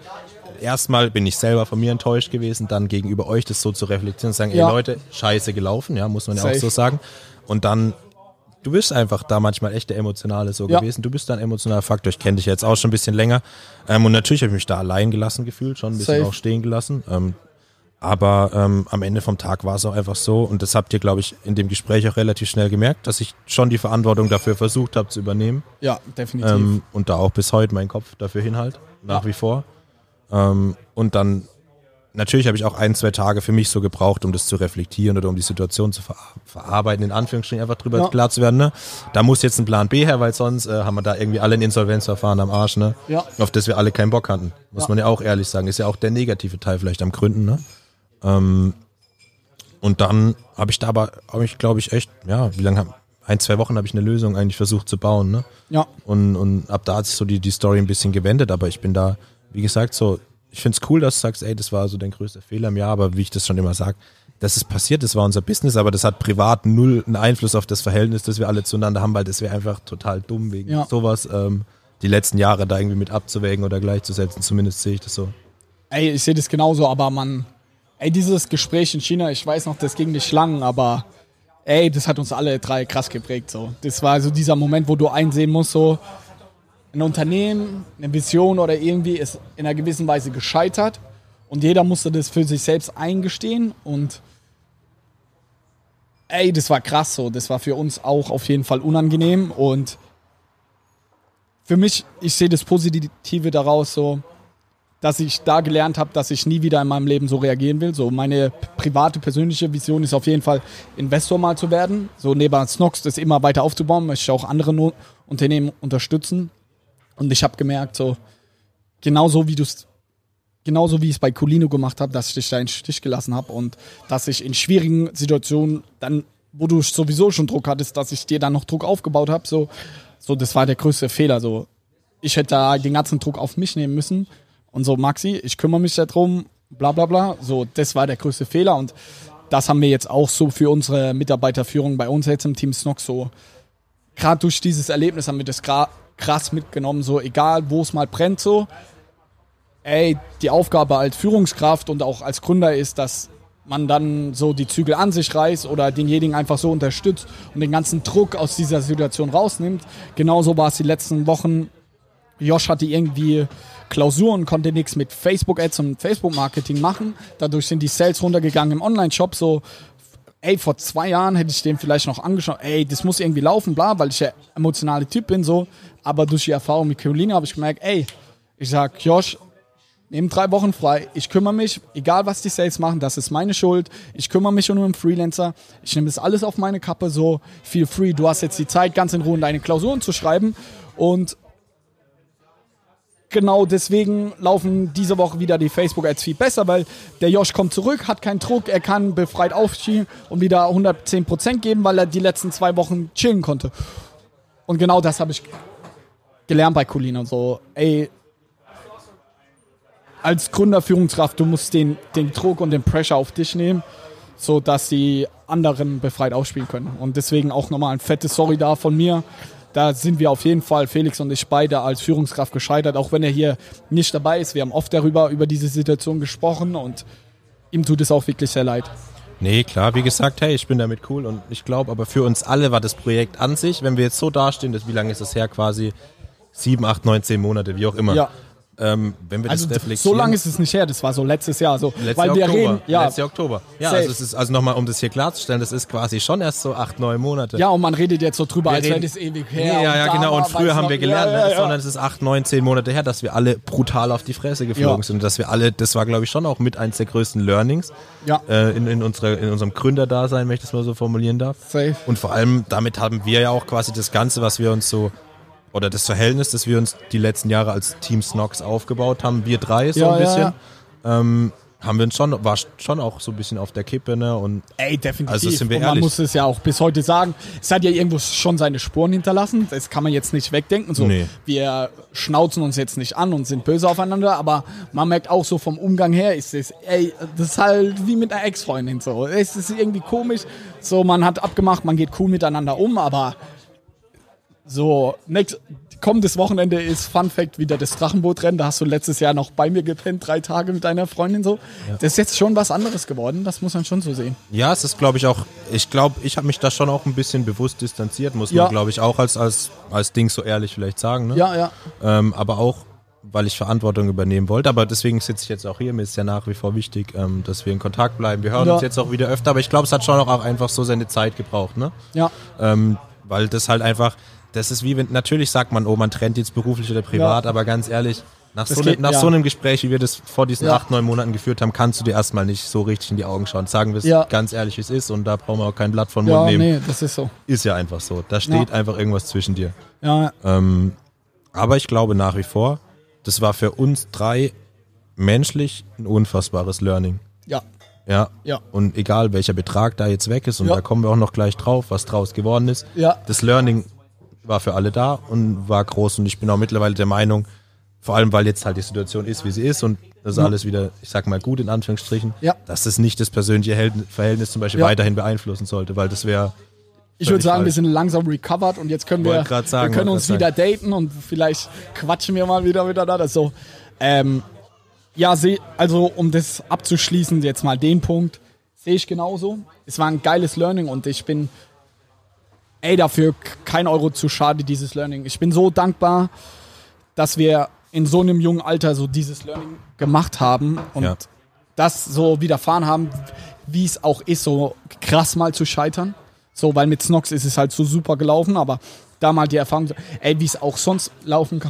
erstmal bin ich selber von mir enttäuscht gewesen, dann gegenüber euch das so zu reflektieren und sagen,
Ja.
ey Leute, scheiße gelaufen, ja, muss man ja
Safe.
auch so sagen. Und dann, du bist einfach da manchmal echt der Emotionale so
Ja.
gewesen. Du bist da ein emotionaler Faktor. Ich kenne dich jetzt auch schon ein bisschen länger. Ähm, und natürlich habe ich mich da allein gelassen gefühlt, schon ein bisschen
Safe.
auch stehen gelassen. Ähm, aber ähm, am Ende vom Tag war es auch einfach so, und das habt ihr, glaube ich, in dem Gespräch auch relativ schnell gemerkt, dass ich schon die Verantwortung dafür versucht habe zu übernehmen.
Ja, definitiv.
Ähm, und da auch bis heute meinen Kopf dafür hinhalt, nach wie vor. Ähm, und dann, natürlich habe ich auch ein, zwei Tage für mich so gebraucht, um das zu reflektieren oder um die Situation zu ver verarbeiten, in Anführungsstrichen einfach drüber
Ja.
klar zu werden. Ne? Da muss jetzt ein Plan B her, weil sonst äh, haben wir da irgendwie alle ein Insolvenzverfahren am Arsch, ne?
Ja.
auf das wir alle keinen Bock hatten. Muss
Ja.
man ja auch ehrlich sagen. Ist ja auch der negative Teil vielleicht am Gründen. Ne? Ähm, und dann habe ich da aber, habe ich glaube ich echt, ja, wie lange, hab- ein, zwei Wochen habe ich eine Lösung eigentlich versucht zu bauen. Ne?
ja,
Und, und ab da hat sich so die, die Story ein bisschen gewendet, aber ich bin da, wie gesagt, so, ich find's cool, dass du sagst, ey, das war so dein größter Fehler im Jahr, aber wie ich das schon immer sag, das ist passiert, das war unser Business, aber das hat privat null einen Einfluss auf das Verhältnis, das wir alle zueinander haben, weil das wäre einfach total dumm, wegen
Ja.
sowas ähm, die letzten Jahre da irgendwie mit abzuwägen oder gleichzusetzen, zumindest sehe ich das so.
ey, ich sehe das genauso, aber man, ey, dieses Gespräch in China, ich weiß noch, das ging nicht lang, aber ey, das hat uns alle drei krass geprägt. So. Das war so dieser Moment, wo du einsehen musst, so ein Unternehmen, eine Vision oder irgendwie ist in einer gewissen Weise gescheitert und jeder musste das für sich selbst eingestehen und ey, das war krass so. Das war für uns auch auf jeden Fall unangenehm und für mich, ich sehe das Positive daraus so, dass ich da gelernt habe, dass ich nie wieder in meinem Leben so reagieren will. So meine private, persönliche Vision ist auf jeden Fall, Investor mal zu werden. So neben Snox das immer weiter aufzubauen, möchte ich auch andere Unternehmen unterstützen. Und ich habe gemerkt, so genau so wie du es genauso wie ich es bei Colino gemacht habe, dass ich dich da in den Stich gelassen habe und dass ich in schwierigen Situationen dann, wo du sowieso schon Druck hattest, dass ich dir dann noch Druck aufgebaut habe, so, so, das war der größte Fehler, so. Ich hätte da den ganzen Druck auf mich nehmen müssen und so, Maxi, ich kümmere mich darum, bla, bla, bla, so, das war der größte Fehler und das haben wir jetzt auch so für unsere Mitarbeiterführung bei uns jetzt im Team Snock so, gerade durch dieses Erlebnis haben wir das krass mitgenommen, so, egal wo es mal brennt, so, ey, die Aufgabe als Führungskraft und auch als Gründer ist, dass man dann so die Zügel an sich reißt oder denjenigen einfach so unterstützt und den ganzen Druck aus dieser Situation rausnimmt. Genauso war es die letzten Wochen. Josh hatte irgendwie Klausuren, konnte nichts mit Facebook-Ads und Facebook-Marketing machen. Dadurch sind die Sales runtergegangen im Online-Shop. So, ey, vor zwei Jahren hätte ich dem vielleicht noch angeschaut, ey, das muss irgendwie laufen, bla, weil ich ja emotionale Typ bin, so. Aber durch die Erfahrung mit Carolina habe ich gemerkt, ey, ich sag, Josh, Nehmen drei Wochen frei. Ich kümmere mich, egal was die Sales machen, das ist meine Schuld. Ich kümmere mich um einen Freelancer. Ich nehme das alles auf meine Kappe, so feel free. Du hast jetzt die Zeit, ganz in Ruhe deine Klausuren zu schreiben. Und genau deswegen laufen diese Woche wieder die Facebook-Ads viel besser, weil der Josh kommt zurück, hat keinen Druck, er kann befreit aufstehen und wieder 110% geben, weil er die letzten zwei Wochen chillen konnte. Und genau das habe ich gelernt bei Colina. So, ey, als Gründer, Führungskraft, du musst den, den Druck und den Pressure auf dich nehmen, so dass die anderen befreit ausspielen können. Und deswegen auch nochmal ein fettes Sorry da von mir. Da sind wir auf jeden Fall, Felix und ich beide, als Führungskraft gescheitert, auch wenn er hier nicht dabei ist. Wir haben oft darüber, über diese Situation gesprochen und ihm tut es auch wirklich sehr leid.
Nee, klar, wie gesagt, hey, ich bin damit cool und ich glaube, aber für uns alle war das Projekt an sich, wenn wir jetzt so dastehen, das, wie lange ist das her? Quasi sieben, acht, neun, zehn Monate, wie auch immer. Ja.
Ähm, wenn wir also das reflektieren. So lange ist es nicht her, das war so letztes Jahr. So,
letztes weil wir Oktober, reden, ja. Letztes Oktober. Ja, also, es ist, also nochmal, um das hier klarzustellen, das ist quasi schon erst so acht, neun Monate.
Ja, und man redet jetzt so drüber, wir als wäre das ewig her.
Nee, ja, ja, genau. Und früher haben wir gelernt, ja, ja, sondern es ist acht, neun, zehn Monate her, dass wir alle brutal auf die Fresse geflogen sind. Und dass wir alle, das war, glaube ich, schon auch mit eins der größten Learnings ja. Äh, in, in, unsere, in unserem Gründerdasein, wenn ich das mal so formulieren darf. Safe. Und vor allem, damit haben wir ja auch quasi das Ganze, was wir uns so oder das Verhältnis, das wir uns die letzten Jahre als Team Snox aufgebaut haben, wir drei so ja, ein bisschen, ja. Ähm, haben wir uns schon, war schon auch so ein bisschen auf der Kippe, ne? Und
Ey, definitiv. Also sind wir und man muss es ja auch bis heute sagen, es hat ja irgendwo schon seine Spuren hinterlassen. Das kann man jetzt nicht wegdenken. So, nee. wir schnauzen uns jetzt nicht an und sind böse aufeinander, aber man merkt auch so vom Umgang her, ist es, ey, das ist halt wie mit einer Ex-Freundin so. Es ist irgendwie komisch. So, man hat abgemacht, man geht cool miteinander um, aber so, next, kommendes Wochenende ist Fun Fact wieder das Drachenbootrennen. Da hast du letztes Jahr noch bei mir gepennt, drei Tage mit deiner Freundin so. Ja. Das ist jetzt schon was anderes geworden, das muss man schon so sehen.
Ja, es ist, glaube ich, auch, ich glaube, ich habe mich da schon auch ein bisschen bewusst distanziert, muss ja. man, glaube ich, auch als, als, als Ding so ehrlich vielleicht sagen. Ne?
Ja, ja.
Ähm, aber auch, weil ich Verantwortung übernehmen wollte. Aber deswegen sitze ich jetzt auch hier. Mir ist ja nach wie vor wichtig, ähm, dass wir in Kontakt bleiben. Wir hören ja. uns jetzt auch wieder öfter, aber ich glaube, es hat schon auch einfach so seine Zeit gebraucht. Ne?
Ja.
Ähm, weil das halt einfach, das ist wie wenn, natürlich sagt man, oh, man trennt jetzt beruflich oder privat, ja. aber ganz ehrlich, nach, so, geht, nach ja. so, einem Gespräch, wie wir das vor diesen ja. acht, neun Monaten geführt haben, kannst du dir erstmal nicht so richtig in die Augen schauen. Sagen wir es ja. ganz ehrlich, wie es ist und da brauchen wir auch kein Blatt von Mund nehmen. Nee,
das ist so.
Ist ja einfach so. Da steht einfach irgendwas zwischen dir. Ja. Ähm, aber ich glaube nach wie vor, das war für uns drei menschlich ein unfassbares Learning.
Ja.
Ja. ja. Und egal welcher Betrag da jetzt weg ist, und da kommen wir auch noch gleich drauf, was draus geworden ist.
Ja.
Das Learning war für alle da und war groß. Und ich bin auch mittlerweile der Meinung, vor allem weil jetzt halt die Situation ist, wie sie ist und das ja. alles wieder, ich sag mal, gut in Anführungsstrichen,
ja.
dass das nicht das persönliche Verhältnis zum Beispiel ja. weiterhin beeinflussen sollte, weil das wäre.
Ich würde sagen, falsch. wir sind langsam recovered und jetzt können wir, sagen, wir können uns wieder sagen. daten und vielleicht quatschen wir mal wieder miteinander. So, ähm, ja, also um das abzuschließen, jetzt mal den Punkt, sehe ich genauso. Es war ein geiles Learning und ich bin ey, dafür kein Euro zu schade, dieses Learning. Ich bin so dankbar, dass wir in so einem jungen Alter so dieses Learning gemacht haben und ja. das so widerfahren haben, wie es auch ist, so krass mal zu scheitern. So, weil mit Snox ist es halt so super gelaufen, aber da mal die Erfahrung, ey, wie es auch sonst laufen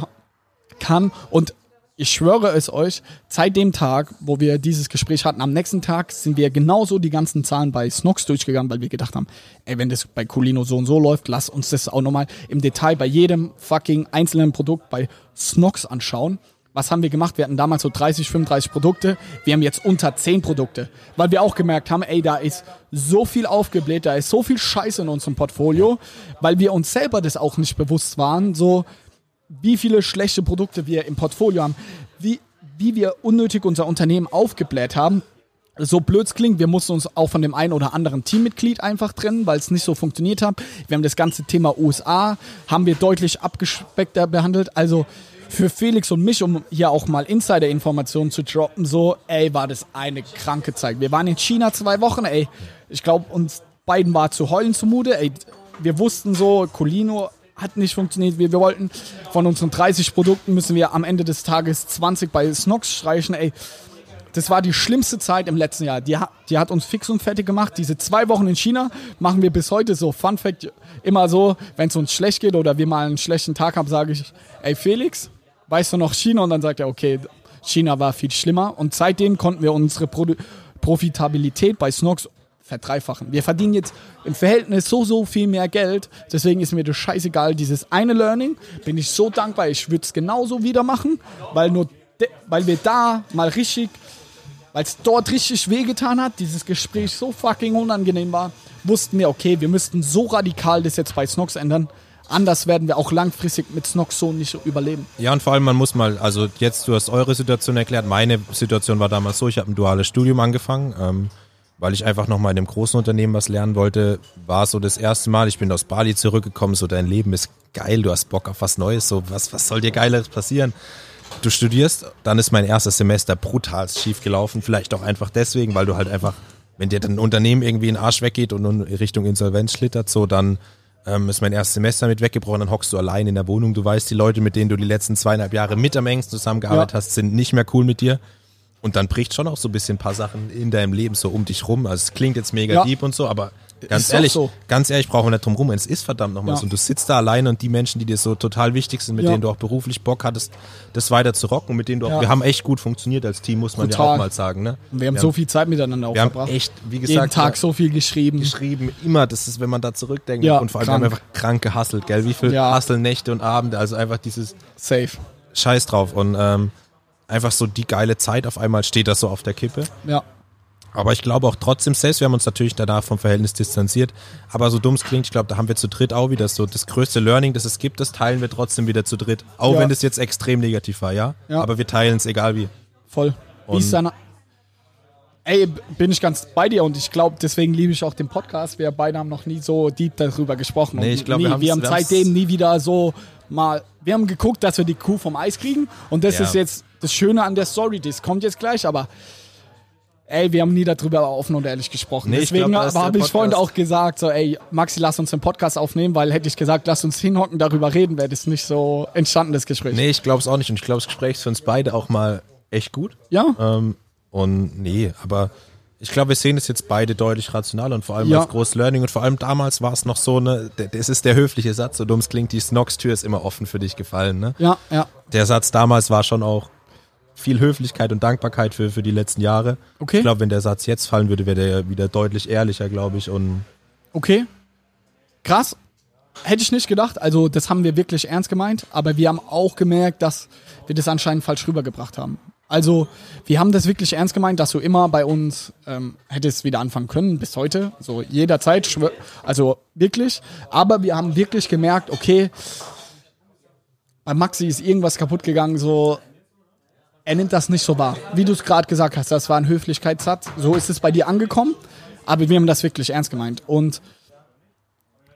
kann. Und ich schwöre es euch, seit dem Tag, wo wir dieses Gespräch hatten, am nächsten Tag sind wir genauso die ganzen Zahlen bei Snox durchgegangen, weil wir gedacht haben, ey, wenn das bei Colino so und so läuft, lass uns das auch nochmal im Detail bei jedem fucking einzelnen Produkt bei Snox anschauen. was haben wir gemacht? Wir hatten damals so 30, 35 Produkte. Wir haben jetzt unter 10 Produkte. Weil wir auch gemerkt haben, ey, da ist so viel aufgebläht, da ist so viel Scheiße in unserem Portfolio, weil wir uns selber das auch nicht bewusst waren, so wie viele schlechte Produkte wir im Portfolio haben, wie, wie wir unnötig unser Unternehmen aufgebläht haben. So blöd es klingt, wir mussten uns auch von dem einen oder anderen Teammitglied einfach trennen, weil es nicht so funktioniert hat. Wir haben das ganze Thema USA, haben wir deutlich abgespeckter behandelt. Also für Felix und mich, um hier auch mal Insider-Informationen zu droppen, so, ey, war das eine kranke Zeit. Wir waren in China zwei Wochen, ey. Ich glaube, uns beiden war zu heulen zumute, ey. Wir wussten so, Colino hat nicht funktioniert, wie wir wollten. Von unseren 30 Produkten müssen wir am Ende des Tages 20 bei Snox streichen, ey. Das war die schlimmste Zeit im letzten Jahr. Die, die hat uns fix und fertig gemacht. Diese zwei Wochen in China machen wir bis heute so. Fun Fact, immer so, wenn es uns schlecht geht oder wir mal einen schlechten Tag haben, sage ich, ey Felix, weißt du noch China? Und dann sagt er, okay, China war viel schlimmer. Und seitdem konnten wir unsere Pro Profitabilität bei Snox verdreifachen. Wir verdienen jetzt im Verhältnis so, so viel mehr Geld. Deswegen ist mir das scheißegal. Dieses eine Learning bin ich so dankbar. Ich würde es genauso wieder machen, weil, nur weil wir da mal richtig, weil es dort richtig wehgetan hat, dieses Gespräch so fucking unangenehm war, wussten wir, okay, wir müssten so radikal das jetzt bei Snox ändern, anders werden wir auch langfristig mit Snox so nicht überleben.
Ja, und vor allem, man muss mal, also jetzt, du hast eure Situation erklärt. Meine Situation war damals so, ich habe ein duales Studium angefangen, ähm, weil ich einfach nochmal in einem großen Unternehmen was lernen wollte. War so das erste Mal, ich bin aus Bali zurückgekommen, so dein Leben ist geil, du hast Bock auf was Neues, so was, was soll dir Geiles passieren? Du studierst, dann ist mein erstes Semester brutal schief gelaufen, vielleicht auch einfach deswegen, weil du halt einfach, wenn dir dann ein Unternehmen irgendwie in den Arsch weggeht und in Richtung Insolvenz schlittert, so dann ähm, ist mein erstes Semester mit weggebrochen, dann hockst du allein in der Wohnung. Du weißt, die Leute, mit denen du die letzten zweieinhalb Jahre mit am engsten zusammengearbeitet ja. hast, sind nicht mehr cool mit dir. Und dann bricht schon auch so ein bisschen ein paar Sachen in deinem Leben so um dich rum. Also es klingt jetzt mega ja. deep und so, aber Ganz ist ehrlich, so. ganz ehrlich, brauchen wir nicht drum rum. Es ist verdammt nochmal ja. so. Und du sitzt da alleine und die Menschen, die dir so total wichtig sind, mit ja. denen du auch beruflich Bock hattest, das weiter zu rocken, mit denen du auch, ja. wir haben echt gut funktioniert als Team, muss man total. ja auch mal sagen, ne?
Und wir haben wir so viel Zeit miteinander auch
wir verbracht. Haben echt, wie gesagt,
jeden Tag so viel geschrieben.
Geschrieben, immer, das ist, wenn man da zurückdenkt und vor allem krank. wir haben einfach krank gehasselt, gell? Wie viel ja. Nächte und Abende, also einfach dieses
Safe.
Scheiß drauf und ähm, einfach so die geile Zeit auf einmal steht das so auf der Kippe.
Ja.
Aber ich glaube auch trotzdem selbst, wir haben uns natürlich danach vom Verhältnis distanziert, aber so dumm es klingt, ich glaube, da haben wir zu dritt auch wieder so das größte Learning, das es gibt, das teilen wir trotzdem wieder zu dritt. Auch ja. wenn das jetzt extrem negativ war, ja? ja. Aber wir teilen es egal wie.
Voll. wie ist deine Ey, bin ich ganz bei dir und ich glaube, deswegen liebe ich auch den Podcast. Wir beide haben noch nie so deep darüber gesprochen.
Nee, ich glaube,
wir, wir, haben seitdem nie wieder so mal. Wir haben geguckt, dass wir die Kuh vom Eis kriegen und das ja. ist jetzt das Schöne an der Story. Das kommt jetzt gleich, aber ey, wir haben nie darüber offen und ehrlich gesprochen. Nee, Deswegen habe ich vorhin auch gesagt, so, ey, Maxi, lass uns den Podcast aufnehmen, weil hätte ich gesagt, lass uns hinhocken, darüber reden, wäre das nicht so entstanden, das Gespräch.
Nee, ich glaube es auch nicht und ich glaube, das Gespräch ist für uns beide auch mal echt gut.
Ja.
Ähm, und nee, aber ich glaube, wir sehen es jetzt beide deutlich rational und vor allem ja. als großes Learning und vor allem damals war es noch so eine, das ist der höfliche Satz, so dumm es klingt, die Snox-Tür ist immer offen für dich gefallen, ne?
Ja, ja.
Der Satz damals war schon auch viel Höflichkeit und Dankbarkeit für, für die letzten Jahre.
Okay.
Ich glaube, wenn der Satz jetzt fallen würde, wäre der wieder deutlich ehrlicher, glaube ich. Und
okay. Krass. Hätte ich nicht gedacht. Also, das haben wir wirklich ernst gemeint. Aber wir haben auch gemerkt, dass wir das anscheinend falsch rübergebracht haben. Also, wir haben das wirklich ernst gemeint, dass du immer bei uns ähm, hättest wieder anfangen können, bis heute. So jederzeit. Also, wirklich. Aber wir haben wirklich gemerkt, okay, bei Maxi ist irgendwas kaputt gegangen. So, er nimmt das nicht so wahr. Wie du es gerade gesagt hast, das war ein Höflichkeitssatz. So ist es bei dir angekommen, aber wir haben das wirklich ernst gemeint. Und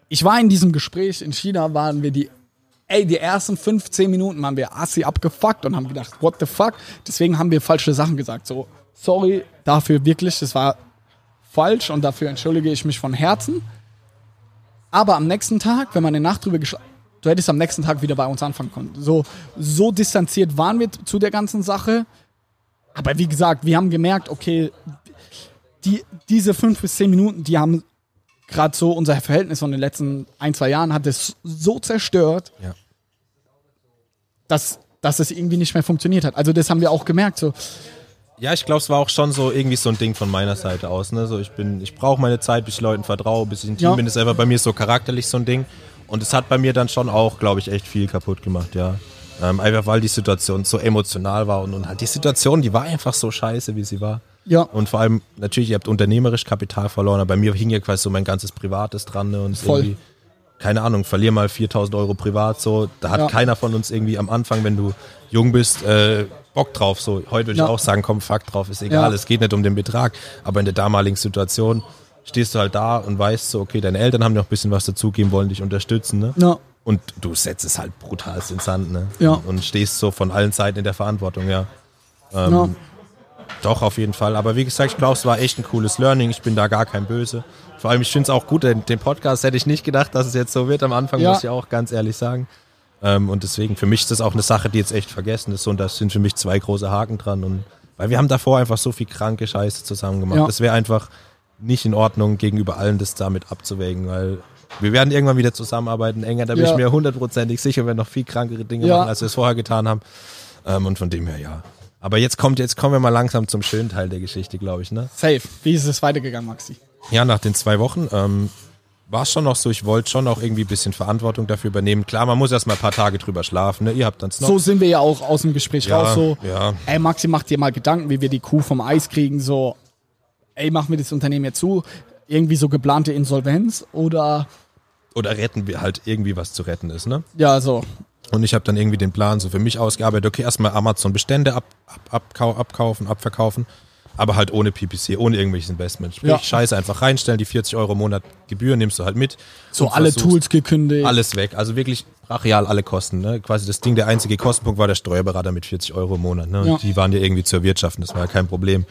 ich war in diesem Gespräch in China, waren wir die, ey, die ersten 15 Minuten waren wir assi abgefuckt und haben gedacht, what the fuck? Deswegen haben wir falsche Sachen gesagt. So, sorry dafür wirklich, das war falsch und dafür entschuldige ich mich von Herzen. Aber am nächsten Tag, wenn man eine Nacht drüber geschlafen du hättest am nächsten Tag wieder bei uns anfangen können. So, so distanziert waren wir zu der ganzen Sache. Aber wie gesagt, wir haben gemerkt, okay, die, diese fünf bis zehn Minuten, die haben gerade so unser Verhältnis von den letzten ein, zwei Jahren hat es so zerstört,
ja.
dass, dass es irgendwie nicht mehr funktioniert hat. Also das haben wir auch gemerkt. So.
Ja, ich glaube, es war auch schon so irgendwie so ein Ding von meiner Seite aus. Ne? So, ich bin, ich brauche meine Zeit, bis ich Leuten vertraue, bis ich ein Team ja. bin. Das ist einfach bei mir so charakterlich so ein Ding. Und es hat bei mir dann schon auch, glaube ich, echt viel kaputt gemacht, ja. Ähm, einfach weil die Situation so emotional war und, und halt die Situation, die war einfach so scheiße, wie sie war.
Ja.
Und vor allem, natürlich, ihr habt unternehmerisch Kapital verloren, aber bei mir hing ja quasi so mein ganzes Privates dran ne, und
Voll.
irgendwie, keine Ahnung, verlier mal 4000 Euro privat, so, da hat
Ja.
keiner von uns irgendwie am Anfang, wenn du jung bist, äh, Bock drauf, so. Heute würde
Ja.
ich auch sagen, komm, fuck drauf, ist egal,
Ja.
es geht nicht um den Betrag, aber in der damaligen Situation stehst du halt da und weißt so, okay, deine Eltern haben noch ein bisschen was dazugeben, wollen dich unterstützen, ne?
Ja.
Und du setzt es halt brutal ins Sand, ne?
Ja.
Und stehst so von allen Seiten in der Verantwortung, ja. Ähm,
Ja.
Doch, auf jeden Fall. Aber wie gesagt, ich glaube, es war echt ein cooles Learning. Ich bin da gar kein Böse. Vor allem, ich finde es auch gut, den, den Podcast hätte ich nicht gedacht, dass es jetzt so wird am Anfang,
Ja.
muss ich auch ganz ehrlich sagen. Ähm, und deswegen, für mich ist das auch eine Sache, die jetzt echt vergessen ist. Und da sind für mich zwei große Haken dran. Und weil wir haben davor einfach so viel kranke Scheiße zusammen gemacht.
Ja.
Das wäre einfach nicht in Ordnung, gegenüber allen das damit abzuwägen, weil wir werden irgendwann wieder zusammenarbeiten, enger, da bin
Ja.
ich mir hundertprozentig sicher, wir werden noch viel krankere Dinge
Ja.
machen, als wir es vorher getan haben. Ähm, und von dem her, ja. Aber jetzt kommt, jetzt kommen wir mal langsam zum schönen Teil der Geschichte, glaube ich, ne?
Safe. Wie ist es weitergegangen, Maxi?
Ja, nach den zwei Wochen ähm, war es schon noch so, ich wollte schon auch irgendwie ein bisschen Verantwortung dafür übernehmen. Klar, man muss erst mal ein paar Tage drüber schlafen, ne? Ihr habt dann noch.
So sind wir ja auch aus dem Gespräch
Ja,
raus. So,
ja.
ey, Maxi, mach dir mal Gedanken, wie wir die Kuh vom Eis kriegen. So, ey, machen wir das Unternehmen jetzt zu? Irgendwie so geplante Insolvenz oder,
Oder retten wir halt irgendwie, was zu retten ist, ne?
ja, so.
Und ich habe dann irgendwie den Plan so für mich ausgearbeitet, okay, erstmal Amazon Bestände ab, ab, abkau, abkaufen, abverkaufen, aber halt ohne PPC, ohne irgendwelches Investment. Sprich,
Ja.
Scheiße einfach reinstellen, die 40 Euro im Monat Gebühr nimmst du halt mit.
So alle Tools gekündigt.
Alles weg. Also wirklich brachial alle Kosten. Ne? Quasi das Ding, der einzige Kostenpunkt war der Steuerberater mit 40 Euro im Monat. Ne?
Ja.
Die waren ja irgendwie zu erwirtschaften, das war ja kein Problem.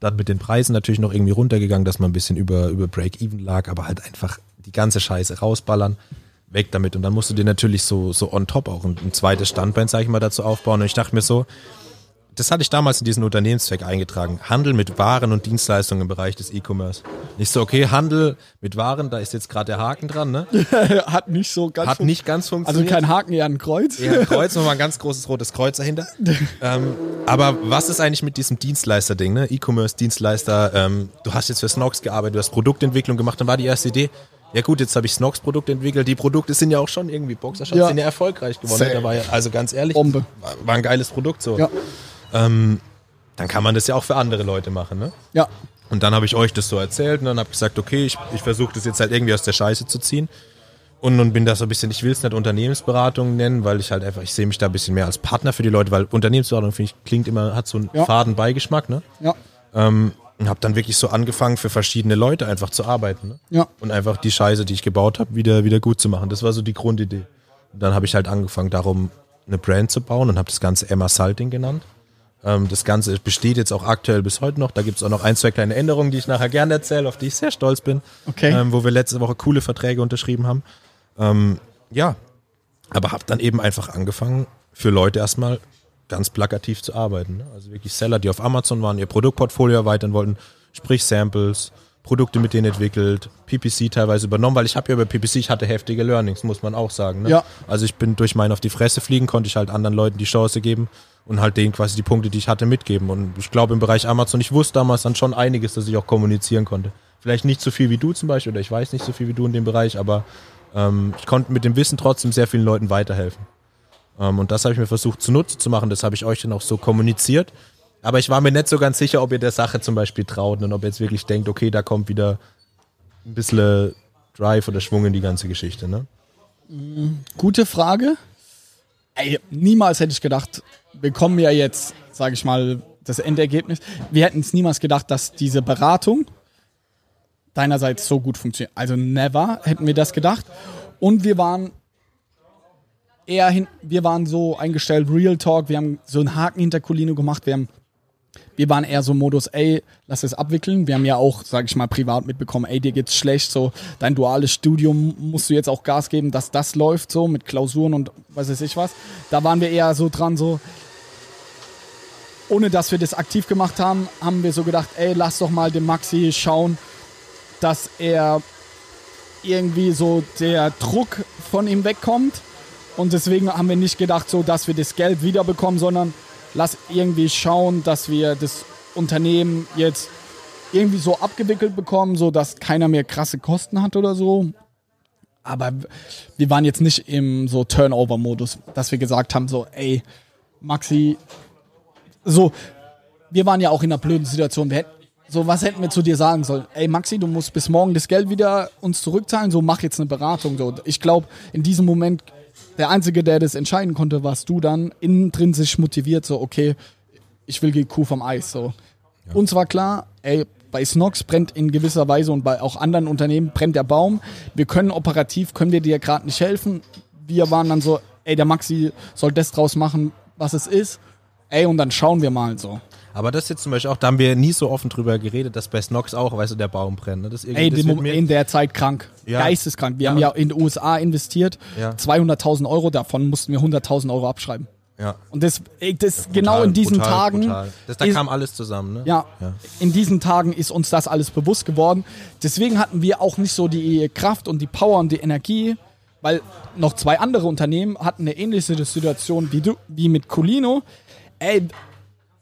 Dann mit den Preisen natürlich noch irgendwie runtergegangen, dass man ein bisschen über, über Break-Even lag, aber halt einfach die ganze Scheiße rausballern, weg damit. Und dann musst du dir natürlich so, so on top auch ein, ein zweites Standbein, sag ich mal, dazu aufbauen. Und ich dachte mir so, das hatte ich damals in diesen Unternehmenszweck eingetragen. Handel mit Waren und Dienstleistungen im Bereich des E-Commerce. Nicht so, okay, Handel mit Waren, da ist jetzt gerade der Haken dran, ne?
Hat nicht so ganz
Hat nicht ganz
Also
funktioniert.
kein Haken, eher ein Kreuz.
Ja, ein Kreuz, nochmal ein ganz großes rotes Kreuz dahinter. ähm, aber was ist eigentlich mit diesem Dienstleister-Ding, ne? E-Commerce-Dienstleister, ähm, du hast jetzt für Snox gearbeitet, du hast Produktentwicklung gemacht, dann war die erste Idee, ja gut, jetzt habe ich Snox Produkt entwickelt, die Produkte sind ja auch schon irgendwie, Boxershorts
Ja.
sind ja erfolgreich geworden.
Safe.
Da war ja, also ganz ehrlich,
Bombe.
War, war ein geiles Produkt so.
Ja.
Ähm, dann kann man das ja auch für andere Leute machen, ne?
Ja.
Und dann habe ich euch das so erzählt und dann habe ich gesagt, okay, ich, ich versuche das jetzt halt irgendwie aus der Scheiße zu ziehen. Und, und bin da so ein bisschen, ich will es nicht Unternehmensberatung nennen, weil ich halt einfach, ich sehe mich da ein bisschen mehr als Partner für die Leute, weil Unternehmensberatung, finde ich, klingt immer, hat so einen
Ja.
faden Beigeschmack, ne?
Ja.
Ähm, und habe dann wirklich so angefangen, für verschiedene Leute einfach zu arbeiten. Ne?
Ja.
Und einfach die Scheiße, die ich gebaut habe, wieder, wieder gut zu machen. Das war so die Grundidee. Und dann habe ich halt angefangen, darum eine Brand zu bauen und habe das Ganze Emma Salting genannt. Ähm, das Ganze besteht jetzt auch aktuell bis heute noch. Da gibt es auch noch ein, zwei kleine Änderungen, die ich nachher gerne erzähle, auf die ich sehr stolz bin.
Okay.
Ähm, wo wir letzte Woche coole Verträge unterschrieben haben. Ähm, ja, aber habe dann eben einfach angefangen, für Leute erstmal ganz plakativ zu arbeiten. Ne? Also wirklich Seller, die auf Amazon waren, ihr Produktportfolio erweitern wollten, sprich Samples, Produkte mit denen entwickelt, PPC teilweise übernommen, weil ich habe ja über PPC, ich hatte heftige Learnings, muss man auch sagen. Ne?
Ja.
Also ich bin durch meinen auf die Fresse fliegen, konnte ich halt anderen Leuten die Chance geben und halt denen quasi die Punkte, die ich hatte, mitgeben. Und ich glaube im Bereich Amazon, ich wusste damals dann schon einiges, dass ich auch kommunizieren konnte. Vielleicht nicht so viel wie du zum Beispiel, oder ich weiß nicht so viel wie du in dem Bereich, aber ähm, ich konnte mit dem Wissen trotzdem sehr vielen Leuten weiterhelfen. Ähm, und das habe ich mir versucht zunutze zu machen. Das habe ich euch dann auch so kommuniziert. Aber ich war mir nicht so ganz sicher, ob ihr der Sache zum Beispiel traut und ob ihr jetzt wirklich denkt, okay, da kommt wieder ein bisschen Drive oder Schwung in die ganze Geschichte. Ne?
Gute Frage. Ey, niemals hätte ich gedacht, wir kommen ja jetzt, sage ich mal, das Endergebnis. Wir hätten es niemals gedacht, dass diese Beratung deinerseits so gut funktioniert. Also never hätten wir das gedacht. Und wir waren eher hin, wir waren so eingestellt, Real Talk, wir haben so einen Haken hinter Colino gemacht, wir haben wir waren eher so Modus, ey, lass es abwickeln. Wir haben ja auch, sag ich mal, privat mitbekommen, ey, dir geht's schlecht, so dein duales Studium musst du jetzt auch Gas geben, dass das läuft so mit Klausuren und was weiß ich was. Da waren wir eher so dran, so ohne dass wir das aktiv gemacht haben, haben wir so gedacht, ey, lass doch mal dem Maxi schauen, dass er irgendwie so der Druck von ihm wegkommt. Und deswegen haben wir nicht gedacht, so dass wir das Geld wiederbekommen, sondern lass irgendwie schauen, dass wir das Unternehmen jetzt irgendwie so abgewickelt bekommen, so dass keiner mehr krasse Kosten hat oder so.
aber wir waren jetzt nicht im so Turnover-Modus, dass wir gesagt haben, so, ey, Maxi, so, wir waren ja auch in einer blöden Situation. Wir hätten, so, was hätten wir zu dir sagen sollen? Ey, Maxi, du musst bis morgen das Geld wieder uns zurückzahlen, so mach jetzt eine Beratung. So, ich glaube, in diesem Moment, Einzige, der das entscheiden konnte, warst du dann intrinsisch motiviert, so, okay, ich will die Kuh vom Eis. So. Ja. Uns war klar, ey, bei Snox brennt in gewisser Weise und bei auch anderen Unternehmen brennt der Baum. Wir können operativ, können wir dir gerade nicht helfen. Wir waren dann so, ey, der Maxi soll das draus machen, was es ist. Ey, und dann schauen wir mal so.
Aber das jetzt zum Beispiel auch, da haben wir nie so offen drüber geredet, dass bei Snox auch, weißt du, der Baum brennt. Ne? Das
Ey, das in der Zeit krank. Ja. Geisteskrank. Wir ja. haben ja in den USA investiert, ja. 200.000 Euro, davon mussten wir 100.000 Euro abschreiben.
Ja.
Und das, das brutal, genau in diesen brutal, Tagen. Brutal.
Das, da ist, kam alles zusammen, ne?
Ja, ja, In diesen Tagen ist uns das alles bewusst geworden. Deswegen hatten wir auch nicht so die Kraft und die Power und die Energie, weil noch zwei andere Unternehmen hatten eine ähnliche Situation wie du, wie mit Colino. Ey,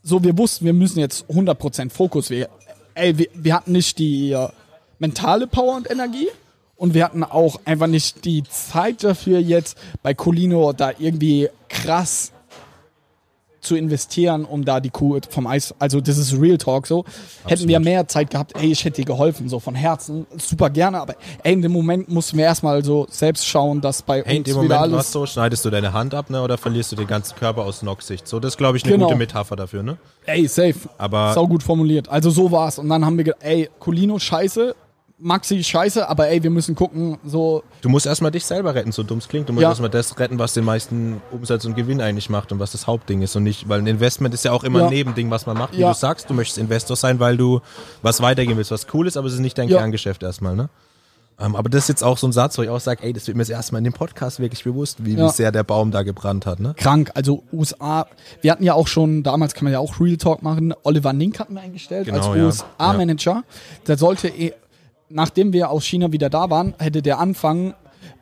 so wir wussten, wir müssen jetzt 100% Fokus. Wir, ey, wir, wir hatten nicht die äh, mentale Power und Energie und wir hatten auch einfach nicht die Zeit dafür jetzt bei Colino da irgendwie krass zu investieren, um da die Kuh vom Eis, also das ist Real Talk so. Absolut. Hätten wir mehr Zeit gehabt, ey, ich hätte dir geholfen, so von Herzen, super gerne, aber ey, in dem Moment mussten wir erstmal so selbst schauen, dass bei
hey, uns in dem Moment alles... so, schneidest du deine Hand ab, ne, oder verlierst du den ganzen Körper aus Noxicht? So, das ist, glaube ich, eine genau. gute Metapher dafür, ne?
Ey, safe.
Aber...
Sau gut formuliert. Also so war's. Und dann haben wir ey, Colino, scheiße, Maxi scheiße, aber ey, wir müssen gucken, so.
Du musst erstmal dich selber retten, so dumm es klingt. Du musst ja. erstmal das retten, was den meisten Umsatz und Gewinn eigentlich macht und was das Hauptding ist und nicht, weil ein Investment ist ja auch immer ja. ein Nebending, was man macht. Wie ja. du sagst, du möchtest Investor sein, weil du was weitergehen willst, was cool ist, aber es ist nicht dein Kerngeschäft erstmal, ne? Um, ähm, aber das ist jetzt auch so ein Satz, wo ich auch sage, ey, das wird mir das erstmal in dem Podcast wirklich bewusst, wie, wie sehr der Baum da gebrannt hat, ne?
Krank, also USA, wir hatten ja auch schon, damals kann man ja auch Real Talk machen, Oliver Nink hatten wir eingestellt genau, als USA-Manager. Der sollte eh nachdem wir aus China wieder da waren, hätte der anfangen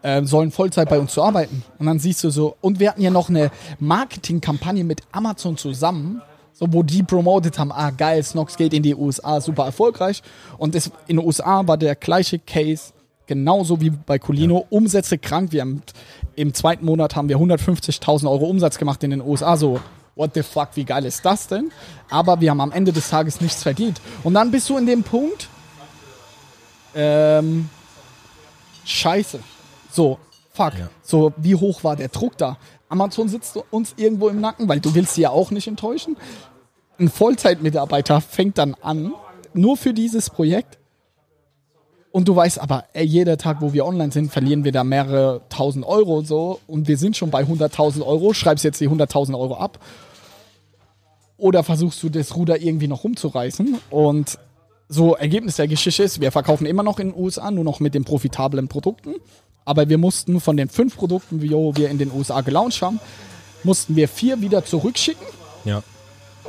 äh, sollen Vollzeit bei uns zu arbeiten. Und dann siehst du so, und wir hatten ja noch eine Marketingkampagne mit Amazon zusammen, so wo die promotet haben, ah geil, Snox geht in die USA, super erfolgreich. Und das, in den USA war der gleiche Case, genauso wie bei Colino, ja. Umsätze krank. Wir haben im zweiten Monat haben wir 150.000 Euro Umsatz gemacht in den USA, so what the fuck, wie geil ist das denn? Aber wir haben am Ende des Tages nichts verdient. Und dann bist du in dem Punkt, ähm, scheiße. So, fuck. Ja. So, wie hoch war der Druck da? Amazon sitzt uns irgendwo im Nacken, weil du willst sie ja auch nicht enttäuschen. Ein Vollzeitmitarbeiter fängt dann an, nur für dieses Projekt. Und du weißt aber, ey, jeder Tag, wo wir online sind, verlieren wir da mehrere tausend Euro so. Und wir sind schon bei 100.000 Euro. Schreibst jetzt die 100.000 Euro ab. Oder versuchst du das Ruder irgendwie noch rumzureißen. Und so Ergebnis der Geschichte ist, wir verkaufen immer noch in den USA, nur noch mit den profitablen Produkten. Aber wir mussten von den fünf Produkten, die wir in den USA gelauncht haben, mussten wir vier wieder zurückschicken.
Ja.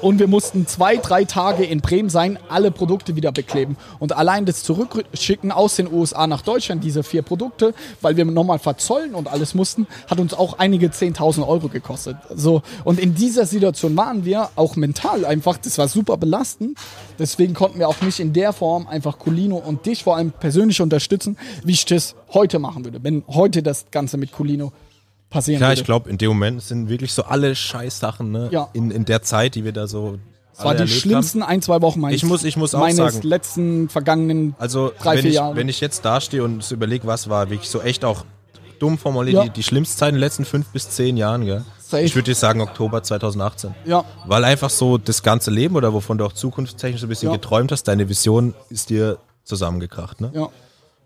Und wir mussten zwei, drei Tage in Bremen sein, alle Produkte wieder bekleben. Und allein das Zurückschicken aus den USA nach Deutschland, diese vier Produkte, weil wir nochmal verzollen und alles mussten, hat uns auch einige 10.000 Euro gekostet. So. Und in dieser Situation waren wir auch mental einfach, das war super belastend. Deswegen konnten wir auch nicht in der Form einfach Colino und dich vor allem persönlich unterstützen, wie ich das heute machen würde. Wenn heute das Ganze mit Colino passieren
Ja, ich glaube, in dem Moment sind wirklich so alle Scheißsachen, ne?
Ja.
In, in der Zeit, die wir da so.
Es war die schlimmsten haben. ein, zwei Wochen
meines, ich muss, ich muss auch
meines
sagen,
letzten vergangenen
also,
drei,
vier
ich, Jahre.
Wenn ich jetzt dastehe und überlege, was war wirklich so echt auch dumm formuliert, ja. die, die schlimmste Zeit in den letzten fünf bis zehn Jahren, gell? Safe. Ich würde dir sagen Oktober 2018.
Ja.
Weil einfach so das ganze Leben oder wovon du auch zukunftstechnisch so ein bisschen ja. geträumt hast, deine Vision ist dir zusammengekracht, ne?
Ja.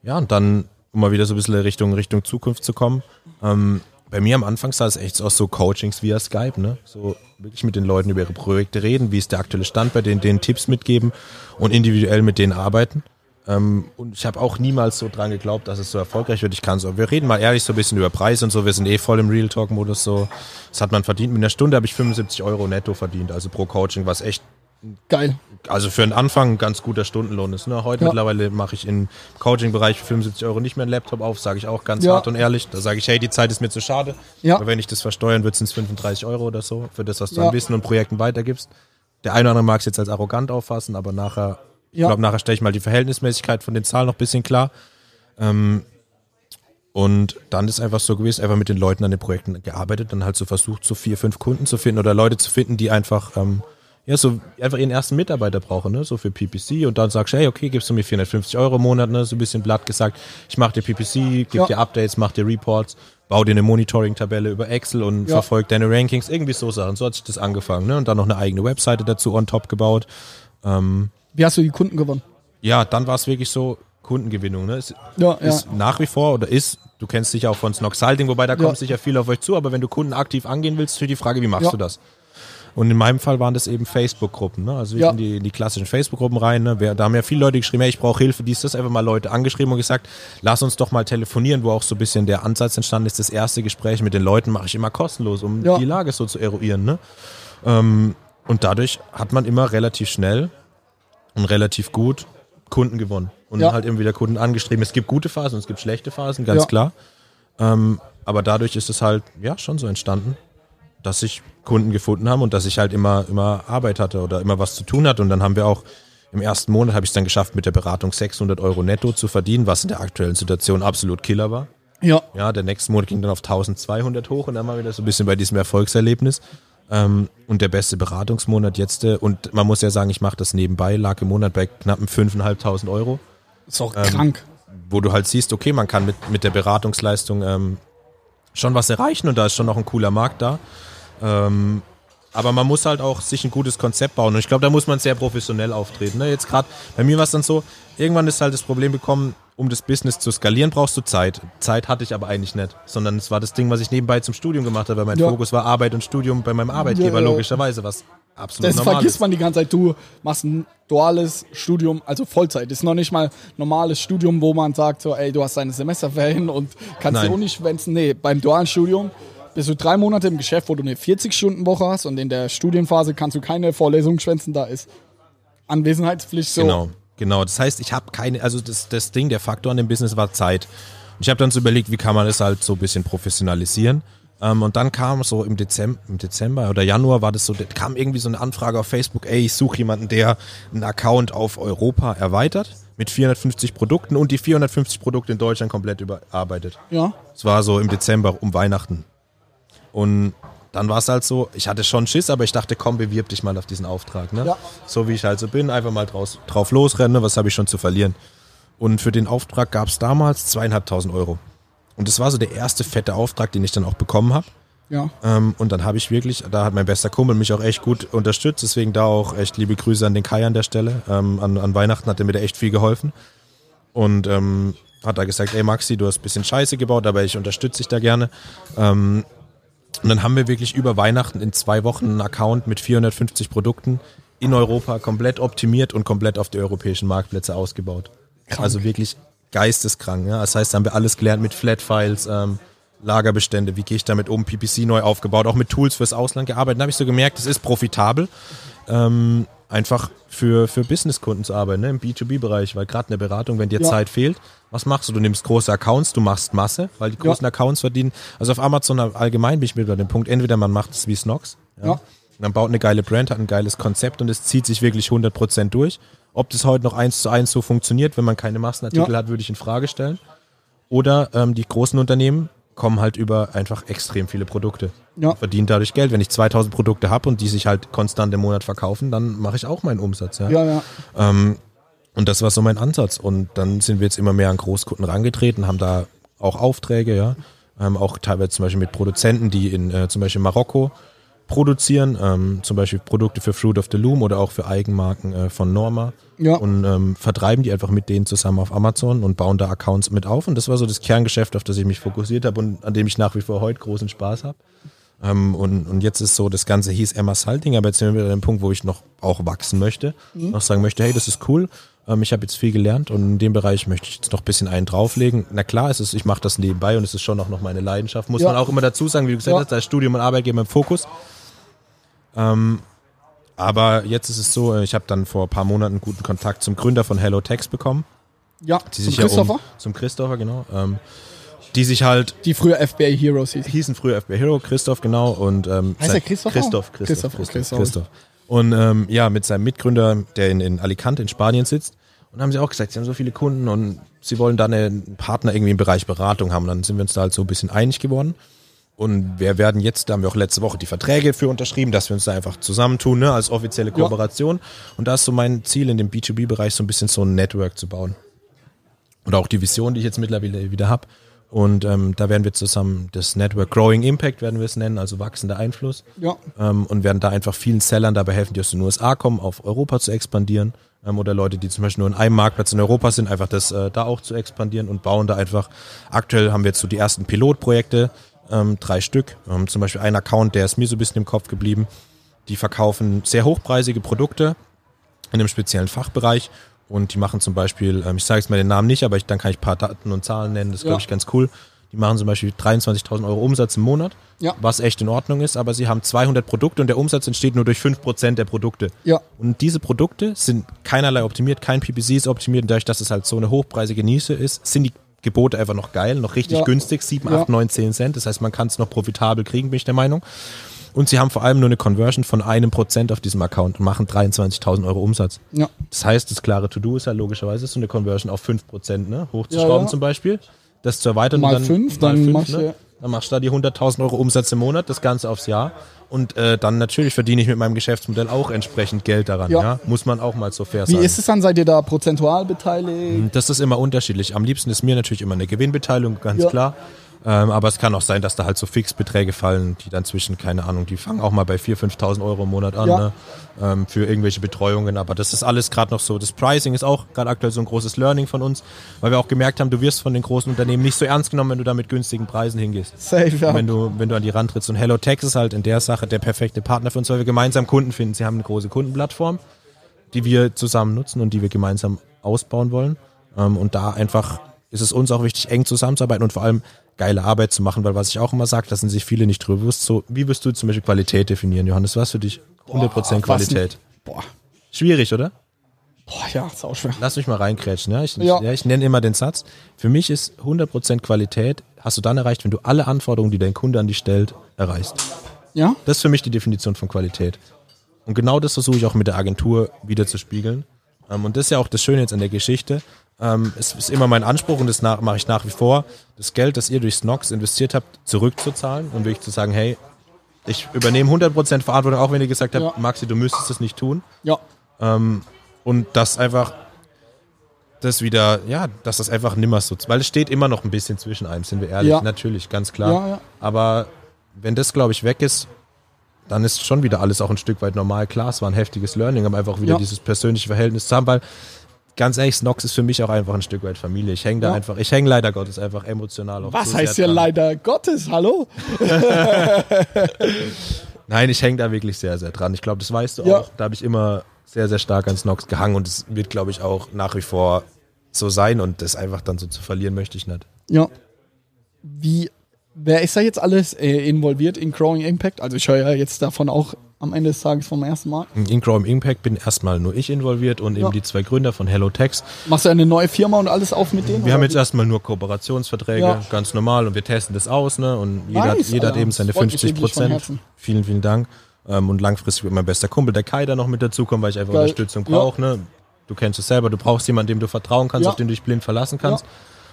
Ja, und dann, um mal wieder so ein bisschen Richtung, Richtung Zukunft zu kommen, ähm, bei mir am Anfang sah es echt aus so Coachings via Skype, ne? So wirklich mit den Leuten über ihre Projekte reden, wie ist der aktuelle Stand bei denen, denen Tipps mitgeben und individuell mit denen arbeiten. Ähm, und ich habe auch niemals so dran geglaubt, dass es so erfolgreich wird. Ich kann so, wir reden mal ehrlich so ein bisschen über Preis und so. Wir sind eh voll im Real Talk Modus so. Das hat man verdient. Mit einer Stunde habe ich 75 Euro netto verdient, also pro Coaching, was echt
Geil.
Also für einen Anfang ein ganz guter Stundenlohn ist. Ne? Heute ja. mittlerweile mache ich im Coaching-Bereich für 75 Euro nicht mehr einen Laptop auf, sage ich auch ganz ja. hart und ehrlich. Da sage ich, hey, die Zeit ist mir zu schade. Ja. Aber wenn ich das versteuern würde, sind es 35 Euro oder so, für das, was du an Wissen und Projekten weitergibst. Der eine oder andere mag es jetzt als arrogant auffassen, aber nachher, ich glaube, nachher stelle ich mal die Verhältnismäßigkeit von den Zahlen noch ein bisschen klar. Ähm, Und dann ist einfach so gewesen, einfach mit den Leuten an den Projekten gearbeitet, dann halt so versucht, so vier, fünf Kunden zu finden oder Leute zu finden, die einfach, ähm, ja, so einfach ihren ersten Mitarbeiter brauchen, ne, so für PPC und dann sagst du, hey, okay, gibst du mir 450 Euro im Monat, ne, so ein bisschen blatt gesagt, ich mach dir PPC, gib
Ja.
dir Updates, mach dir Reports, bau dir eine Monitoring-Tabelle über Excel und
Ja.
verfolg deine Rankings, irgendwie so Sachen. So hat sich das angefangen, ne, und dann noch eine eigene Webseite dazu on top gebaut. Ähm,
Wie hast du die Kunden gewonnen?
ja, dann war es wirklich so Kundengewinnung. Ne? Es
Ja, ja.
ist nach wie vor oder ist, du kennst dich ja auch von Snoxalting, wobei da
Ja.
kommt sicher viel auf euch zu, aber wenn du Kunden aktiv angehen willst, ist die Frage, wie machst
Ja.
du das? Und in meinem Fall waren das eben Facebook-Gruppen. Ne? Also ich
Ja.
in, die, in die klassischen Facebook-Gruppen rein. Ne? Wer, da haben ja viele Leute geschrieben, hey, ich brauche Hilfe, dies, das. Einfach mal Leute angeschrieben und gesagt, lass uns doch mal telefonieren, wo auch so ein bisschen der Ansatz entstanden ist. Das erste Gespräch mit den Leuten mache ich immer kostenlos, um
Ja.
die Lage so zu eruieren. Ne? Ähm, und dadurch hat man immer relativ schnell und relativ gut Kunden gewonnen. Und
Ja.
halt immer wieder Kunden angeschrieben. Es gibt gute Phasen und es gibt schlechte Phasen, ganz
Ja.
klar. Ähm, aber dadurch ist es halt, ja, schon so entstanden, dass sich Kunden gefunden haben und dass ich halt immer, immer Arbeit hatte oder immer was zu tun hatte. Und dann haben wir auch im ersten Monat habe ich es dann geschafft, mit der Beratung 600 Euro netto zu verdienen, was in der aktuellen Situation absolut Killer war.
Ja.
Ja, der nächste Monat ging dann auf 1200 hoch und dann waren wir wieder so ein bisschen bei diesem Erfolgserlebnis. Ähm, und der beste Beratungsmonat jetzt, äh, und man muss ja sagen, ich mache das nebenbei, lag im Monat bei knappen 5.500 Euro,
Ist auch
Ähm,
krank.
wo du halt siehst, okay, man kann mit, mit der Beratungsleistung ähm, schon was erreichen und da ist schon noch ein cooler Markt da. Ähm, aber man muss halt auch sich ein gutes Konzept bauen. Und ich glaube, da muss man sehr professionell auftreten. Ne? Jetzt gerade bei mir war es dann so, irgendwann ist halt das Problem bekommen, um das Business zu skalieren, brauchst du Zeit. Zeit hatte ich aber eigentlich nicht, sondern es war das Ding, was ich nebenbei zum Studium gemacht habe, weil mein
Ja.
Fokus war Arbeit und Studium bei meinem Arbeitgeber,
Ja, ja.
logischerweise, was absolut
Das
normal
vergisst
ist.
man die ganze Zeit. Du machst ein duales Studium, also Vollzeit. ist noch nicht mal normales Studium, wo man sagt, so, ey, du hast deine Semesterferien und kannst die
Nein.
Uni schwänzen. Nee, beim dualen Studium bist du drei Monate im Geschäft, wo du eine 40-Stunden-Woche hast und in der Studienphase kannst du keine Vorlesung schwänzen. Da ist Anwesenheitspflicht so.
Genau, genau. Das heißt, ich habe keine, also das, das Ding, der Faktor an dem Business war Zeit. Und ich habe dann so überlegt, wie kann man das halt so ein bisschen professionalisieren. Ähm, und dann kam so im Dezember, im Dezember oder Januar war das so, kam irgendwie so eine Anfrage auf Facebook, ey, ich suche jemanden, der einen Account auf Europa erweitert mit 450 Produkten und die 450 Produkte in Deutschland komplett überarbeitet.
Ja.
Es war so im Dezember um Weihnachten. Und dann war es halt so, ich hatte schon Schiss, aber ich dachte, komm, bewirb dich mal auf diesen Auftrag. Ne?
Ja.
So wie ich halt so bin, einfach mal draus, drauf losrennen, ne? was habe ich schon zu verlieren. Und für den Auftrag gab es damals zweieinhalbtausend Euro. Und das war so der erste fette Auftrag, den ich dann auch bekommen habe.
Ja.
Ähm, und dann habe ich wirklich, da hat mein bester Kumpel mich auch echt gut unterstützt, deswegen da auch echt liebe Grüße an den Kai an der Stelle. Ähm, an, an Weihnachten hat er mir da echt viel geholfen. Und ähm, hat da gesagt, ey Maxi, du hast ein bisschen Scheiße gebaut, aber ich unterstütze dich da gerne. Ähm, und dann haben wir wirklich über Weihnachten in zwei Wochen einen Account mit 450 Produkten in Europa komplett optimiert und komplett auf die europäischen Marktplätze ausgebaut. Also wirklich geisteskrank. Ja? Das heißt, da haben wir alles gelernt mit Flat-Files, ähm, Lagerbestände, wie gehe ich damit um, PPC neu aufgebaut, auch mit Tools fürs Ausland gearbeitet. Da habe ich so gemerkt, es ist profitabel, ähm, einfach für, für Businesskunden zu arbeiten, ne? im B2B-Bereich, weil gerade in der Beratung, wenn dir
Ja.
Zeit fehlt, was machst du? Du nimmst große Accounts, du machst Masse, weil die großen Accounts verdienen. Also auf Amazon allgemein bin ich mit bei dem Punkt, entweder man macht es wie Snox, ja.
Ja.
Man baut eine geile Brand, hat ein geiles Konzept und es zieht sich wirklich 100% durch. Ob das heute noch eins zu eins so funktioniert, wenn man keine Massenartikel
Ja.
hat, würde ich in Frage stellen. Oder ähm, die großen Unternehmen kommen halt über einfach extrem viele Produkte.
Ja.
Und verdienen dadurch Geld. Wenn ich 2000 Produkte habe und die sich halt konstant im Monat verkaufen, dann mache ich auch meinen Umsatz. Ja?
Ja, ja.
Ähm, und das war so mein Ansatz. Und dann sind wir jetzt immer mehr an Großkunden rangetreten, haben da auch Aufträge, ja. Ähm, auch teilweise zum Beispiel mit Produzenten, die in äh, zum Beispiel Marokko produzieren, ähm, zum Beispiel Produkte für Fruit of the Loom oder auch für Eigenmarken äh, von Norma
Ja.
und ähm, vertreiben die einfach mit denen zusammen auf Amazon und bauen da Accounts mit auf. Und das war so das Kerngeschäft, auf das ich mich fokussiert habe und an dem ich nach wie vor heute großen Spaß habe. Ähm, und, und jetzt ist so, das Ganze hieß Emma Salting, aber jetzt sind wir wieder an dem Punkt, wo ich noch auch wachsen möchte, noch sagen möchte, hey, das ist cool, ähm, ich habe jetzt viel gelernt und in dem Bereich möchte ich jetzt noch ein bisschen einen drauflegen. Na klar, es ist, ich mache das nebenbei und es ist schon auch noch meine Leidenschaft. Muss
Ja.
man auch immer dazu sagen, wie du gesagt
Ja.
hast, da ist Studium und Arbeitgeber im Fokus. Ähm, aber jetzt ist es so, ich habe dann vor ein paar Monaten guten Kontakt zum Gründer von Hello Text bekommen.
Ja, zum
sich ja
Christopher,
um, zum Christopher, genau. Ähm, die sich halt
die früher FBI Heroes hieß.
hießen früher FBI Hero, Christoph, genau. Und, ähm,
Heißt er?
Christoph, Christoph,
Christoph,
Christoph. Christoph. Und ähm, ja, mit seinem Mitgründer, der in, in Alicante in Spanien sitzt. Und haben sie auch gesagt, sie haben so viele Kunden und sie wollen da einen Partner irgendwie im Bereich Beratung haben. Und dann sind wir uns da halt so ein bisschen einig geworden. Und wir werden jetzt, da haben wir auch letzte Woche die Verträge für unterschrieben, dass wir uns da einfach zusammentun, ne, als offizielle Kooperation. Ja. Und da ist so mein Ziel in dem B2B-Bereich so ein bisschen so ein Network zu bauen. Und auch die Vision, die ich jetzt mittlerweile wieder habe. Und ähm, da werden wir zusammen das Network Growing Impact, werden wir es nennen, also wachsender Einfluss. Ja. Ähm, und werden da einfach vielen Sellern dabei helfen, die aus den USA kommen, auf Europa zu expandieren. Ähm, oder Leute, die zum Beispiel nur in einem Marktplatz in Europa sind, einfach das äh, da auch zu expandieren und bauen da einfach. Aktuell haben wir jetzt so die ersten Pilotprojekte, ähm, drei Stück. Ähm, zum Beispiel ein Account, der ist mir so ein bisschen im Kopf geblieben. Die verkaufen sehr hochpreisige Produkte in einem speziellen Fachbereich und die machen zum Beispiel, ähm, ich sage jetzt mal den Namen nicht, aber ich, dann kann ich ein paar Daten und Zahlen nennen, das ist, ja. glaube ich, ganz cool. Die machen zum Beispiel 23.000 Euro Umsatz im Monat, ja. was echt in Ordnung ist, aber sie haben 200 Produkte und der Umsatz entsteht nur durch 5% der Produkte. Ja. Und diese Produkte sind keinerlei optimiert, kein PPC ist optimiert und dadurch, dass es halt so eine hochpreisige Nische ist, sind die Gebote einfach noch geil, noch richtig ja. günstig, 7, 8, 9, 10 Cent. Das heißt, man kann es noch profitabel kriegen, bin ich der Meinung. Und sie haben vor allem nur eine Conversion von einem Prozent auf diesem Account und machen 23.000 Euro Umsatz. Ja. Das heißt, das klare To-Do ist ja logischerweise so eine Conversion auf 5 Prozent, ne? hochzuschrauben ja, ja. zum Beispiel. Das zu erweitern.
Mal 5, dann, dann, machst
ne? dann machst du da die 100.000 Euro Umsatz im Monat, das Ganze aufs Jahr. Und äh, dann natürlich verdiene ich mit meinem Geschäftsmodell auch entsprechend Geld daran. Ja. ja. Muss man auch mal so fair
Wie
sagen.
Wie ist es dann? Seid ihr da prozentual beteiligt?
Das ist immer unterschiedlich. Am liebsten ist mir natürlich immer eine Gewinnbeteiligung, ganz ja. klar. Ähm, aber es kann auch sein, dass da halt so Fixbeträge fallen, die dann zwischen, keine Ahnung, die fangen auch mal bei 4.000, 5.000 Euro im Monat an ja. ne? ähm, für irgendwelche Betreuungen. Aber das ist alles gerade noch so. Das Pricing ist auch gerade aktuell so ein großes Learning von uns, weil wir auch gemerkt haben, du wirst von den großen Unternehmen nicht so ernst genommen, wenn du da mit günstigen Preisen hingehst. Safe, ja. Wenn du, wenn du an die Rand trittst. Und Hello Tex ist halt in der Sache der perfekte Partner für uns, weil wir gemeinsam Kunden finden. Sie haben eine große Kundenplattform, die wir zusammen nutzen und die wir gemeinsam ausbauen wollen. Ähm, und da einfach ist es uns auch wichtig, eng zusammenzuarbeiten und vor allem geile Arbeit zu machen, weil was ich auch immer sage, da sind sich viele nicht drüber bewusst. So, wie wirst du zum Beispiel Qualität definieren, Johannes? Was für dich 100% boah, Qualität? Boah. Schwierig, oder?
Boah, ja, ist auch schwer.
Lass mich mal reinkrätschen. Ja? Ich, ja. ja ich nenne immer den Satz. Für mich ist 100% Qualität, hast du dann erreicht, wenn du alle Anforderungen, die dein Kunde an dich stellt, erreichst. Ja? Das ist für mich die Definition von Qualität. Und genau das versuche ich auch mit der Agentur wieder zu spiegeln. Ähm, und das ist ja auch das Schöne jetzt an der Geschichte. Ähm, es ist immer mein Anspruch und das mache ich nach wie vor, das Geld, das ihr durch Snox investiert habt, zurückzuzahlen und wirklich zu sagen, hey, ich übernehme 100% Verantwortung, auch wenn ihr gesagt habt, ja. Maxi, du müsstest das nicht tun. Ja. Ähm, und das einfach, das wieder, ja, dass das einfach nimmer so, weil es steht immer noch ein bisschen zwischen einem, sind wir ehrlich, ja. natürlich, ganz klar. Ja, ja. Aber wenn das, glaube ich, weg ist, dann ist schon wieder alles auch ein Stück weit normal. Klar, es war ein heftiges Learning, aber einfach wieder dieses persönliche Verhältnis zu haben, weil ganz ehrlich, Snox ist für mich auch einfach ein Stück weit Familie. Ich hänge da ja. einfach, ich hänge leider Gottes einfach emotional auf.
Was so heißt ja leider Gottes? Hallo?
Nein, ich hänge da wirklich sehr, sehr dran. Ich glaube, das weißt du ja. auch. Da habe ich immer sehr, sehr stark an Snox gehangen und es wird, glaube ich, auch nach wie vor so sein und das einfach dann so zu verlieren möchte ich nicht.
Ja. Wie, wer ist da jetzt alles äh, involviert in Growing Impact? Also ich höre ja jetzt davon auch am Ende des Tages vom ersten Mal?
In Chrome Impact bin erstmal nur ich involviert und ja. eben die zwei Gründer von Hello Text.
Machst du eine neue Firma und alles auf mit denen?
Wir haben jetzt erstmal nur Kooperationsverträge, ja. ganz normal und wir testen das aus, ne? Und jeder, nice, hat, jeder hat eben seine 50 Prozent. Vielen, vielen Dank. Ähm, und langfristig wird mein bester Kumpel, der Kai, da noch mit dazukommen, weil ich einfach Geil. Unterstützung brauche. Ne? Du kennst es selber, du brauchst jemanden, dem du vertrauen kannst, auf den du dich blind verlassen kannst.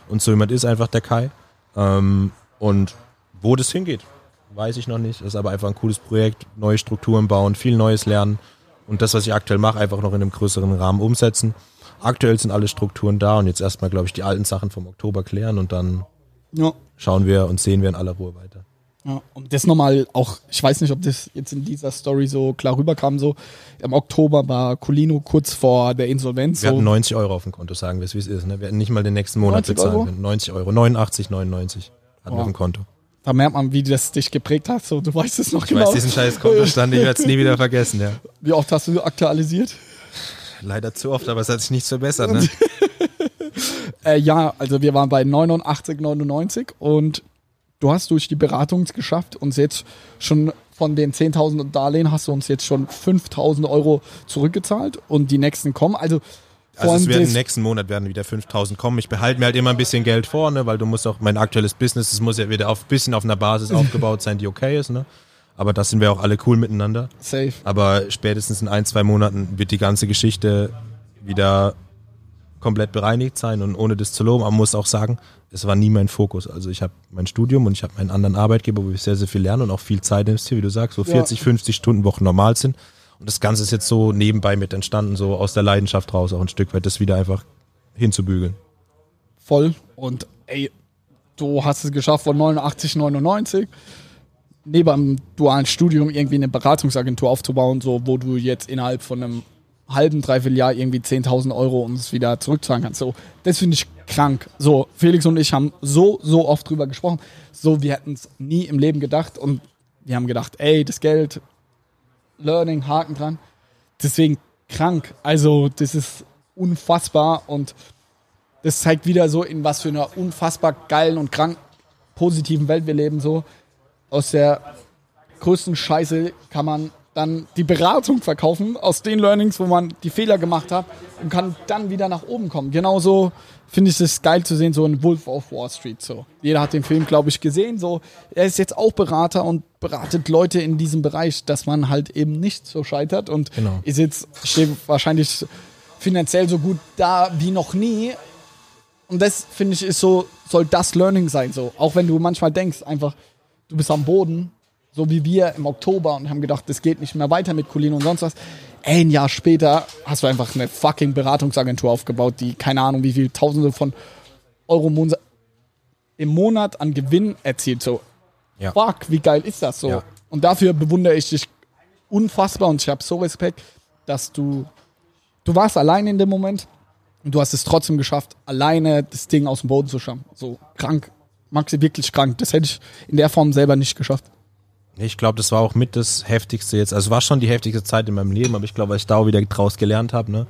Und so jemand ist einfach der Kai. Ähm, und wo das hingeht, weiß ich noch nicht. Das ist aber einfach ein cooles Projekt, neue Strukturen bauen, viel Neues lernen und das, was ich aktuell mache, einfach noch in einem größeren Rahmen umsetzen. Aktuell sind alle Strukturen da und jetzt erstmal, glaube ich, die alten Sachen vom Oktober klären und dann ja. schauen wir und sehen wir in aller Ruhe weiter.
Ja, und das nochmal auch, ich weiß nicht, ob das jetzt in dieser Story so klar rüberkam, so im Oktober war Colino kurz vor der Insolvenz.
Wir so. hatten 90 Euro auf dem Konto, sagen wir es, wie es ist. Ne? Wir hätten nicht mal den nächsten Monat 90 bezahlen können. 90 Euro, 89, 99 hatten oh. wir auf dem Konto.
Da merkt man, wie das dich geprägt hat. So, du weißt es noch
ich
genau. Ich
weiß diesen scheiß Kontostand, ich werde es nie wieder vergessen, ja.
Wie oft hast du aktualisiert?
Leider zu oft, aber es hat sich nichts verbessert, ne?
äh, ja, also wir waren bei 89,99 und du hast durch die Beratung geschafft, uns jetzt schon von den 10.000 Darlehen hast du uns jetzt schon 5.000 Euro zurückgezahlt und die nächsten kommen. Also
also es werden nächsten Monat werden wieder 5000 kommen. Ich behalte mir halt immer ein bisschen Geld vor, ne, weil du musst auch mein aktuelles Business, das muss ja wieder auf bisschen auf einer Basis aufgebaut sein, die okay ist, ne? Aber das sind wir auch alle cool miteinander. Safe. Aber spätestens in ein, zwei Monaten wird die ganze Geschichte wieder komplett bereinigt sein und ohne das zu loben, aber man muss auch sagen, es war nie mein Fokus. Also ich habe mein Studium und ich habe meinen anderen Arbeitgeber, wo ich sehr, sehr viel lerne und auch viel Zeit investiere, wie du sagst, so 40, ja. 50 Stunden Wochen normal sind. Und das Ganze ist jetzt so nebenbei mit entstanden, so aus der Leidenschaft raus, auch ein Stück weit das wieder einfach hinzubügeln.
Voll. Und ey, du hast es geschafft von 89, 99 neben einem dualen Studium irgendwie eine Beratungsagentur aufzubauen, so wo du jetzt innerhalb von einem halben, dreiviertel Jahr irgendwie 10.000 Euro uns wieder zurückzahlen kannst. So, das finde ich krank. So, Felix und ich haben so, so oft drüber gesprochen. So, wir hätten es nie im Leben gedacht und wir haben gedacht, ey, das Geld, Learning, Haken dran. Deswegen krank. Also, das ist unfassbar und das zeigt wieder so, in was für einer unfassbar geilen und krank positiven Welt wir leben. So, aus der größten Scheiße kann man dann die Beratung verkaufen aus den Learnings, wo man die Fehler gemacht hat und kann dann wieder nach oben kommen. Genauso finde ich es geil zu sehen, so ein Wolf of Wall Street. So. Jeder hat den Film, glaube ich, gesehen. So, er ist jetzt auch Berater und beratet Leute in diesem Bereich, dass man halt eben nicht so scheitert und genau. ist jetzt steht wahrscheinlich finanziell so gut da wie noch nie. Und das finde ich ist so, soll das Learning sein. So, auch wenn du manchmal denkst, einfach, du bist am Boden, so wie wir im Oktober und haben gedacht, das geht nicht mehr weiter mit Colin und sonst was. Ein Jahr später hast du einfach eine fucking Beratungsagentur aufgebaut, die keine Ahnung, wie viel Tausende von Euro im Monat an Gewinn erzielt. So, ja. fuck, wie geil ist das so? Ja. Und dafür bewundere ich dich unfassbar und ich habe so Respekt, dass du, du warst allein in dem Moment und du hast es trotzdem geschafft, alleine das Ding aus dem Boden zu schaffen. So krank, Maxi, wirklich krank. Das hätte ich in der Form selber nicht geschafft.
Ich glaube, das war auch mit das Heftigste jetzt. Also war schon die heftigste Zeit in meinem Leben, aber ich glaube, weil ich da auch wieder draus gelernt habe, ne?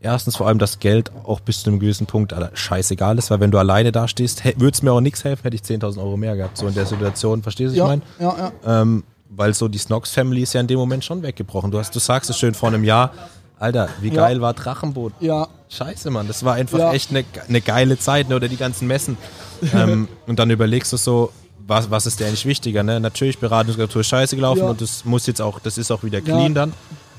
Erstens vor allem, dass Geld auch bis zu einem gewissen Punkt scheißegal ist, weil wenn du alleine da stehst, würde es mir auch nichts helfen, hätte ich 10.000 Euro mehr gehabt. So in der Situation, verstehst du, ja, ich meine? Ja, ja. Ähm, weil so die Snox Family ist ja in dem Moment schon weggebrochen. Du hast, du sagst es schön vor einem Jahr, Alter, wie geil ja. war Drachenboot? Ja. Scheiße, Mann, das war einfach ja. echt eine ne geile Zeit, ne? oder die ganzen Messen. ähm, und dann überlegst du so, was, was ist dir eigentlich wichtiger? Ne? Natürlich, Beratungsagentur ist scheiße gelaufen ja. und das muss jetzt auch, das ist auch wieder clean ja. dann.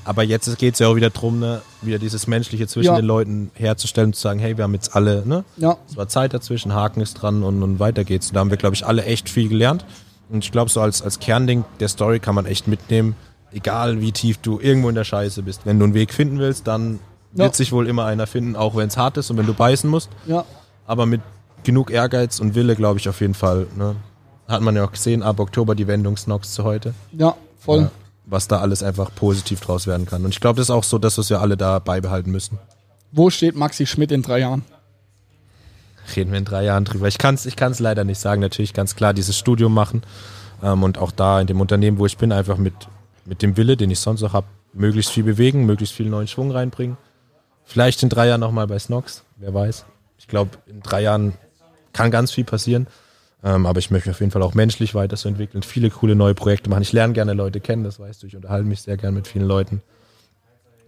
Aber jetzt geht es ja auch wieder darum, ne, wieder dieses Menschliche zwischen ja. den Leuten herzustellen und zu sagen, hey, wir haben jetzt alle, ne? Ja. Es war Zeit dazwischen, Haken ist dran und, und weiter geht's. Und da haben wir, glaube ich, alle echt viel gelernt. Und ich glaube, so als, als Kernding der Story kann man echt mitnehmen, egal wie tief du irgendwo in der Scheiße bist. Wenn du einen Weg finden willst, dann ja. wird sich wohl immer einer finden, auch wenn es hart ist und wenn du beißen musst. Ja. Aber mit genug Ehrgeiz und Wille, glaube ich, auf jeden Fall, ne, hat man ja auch gesehen, ab Oktober die Wendung Snox zu heute.
Ja, voll. Ja,
was da alles einfach positiv draus werden kann. Und ich glaube, das ist auch so, dass wir es ja alle da beibehalten müssen.
Wo steht Maxi Schmidt in drei Jahren?
Reden wir in drei Jahren drüber. Ich kann es ich kann's leider nicht sagen. Natürlich ganz klar dieses Studium machen ähm, und auch da in dem Unternehmen, wo ich bin, einfach mit, mit dem Wille, den ich sonst auch habe, möglichst viel bewegen, möglichst viel neuen Schwung reinbringen. Vielleicht in drei Jahren nochmal bei Snox, wer weiß. Ich glaube, in drei Jahren kann ganz viel passieren. Ähm, aber ich möchte mich auf jeden Fall auch menschlich weiterentwickeln, viele coole neue Projekte machen. Ich lerne gerne Leute kennen, das weißt du. Ich unterhalte mich sehr gerne mit vielen Leuten.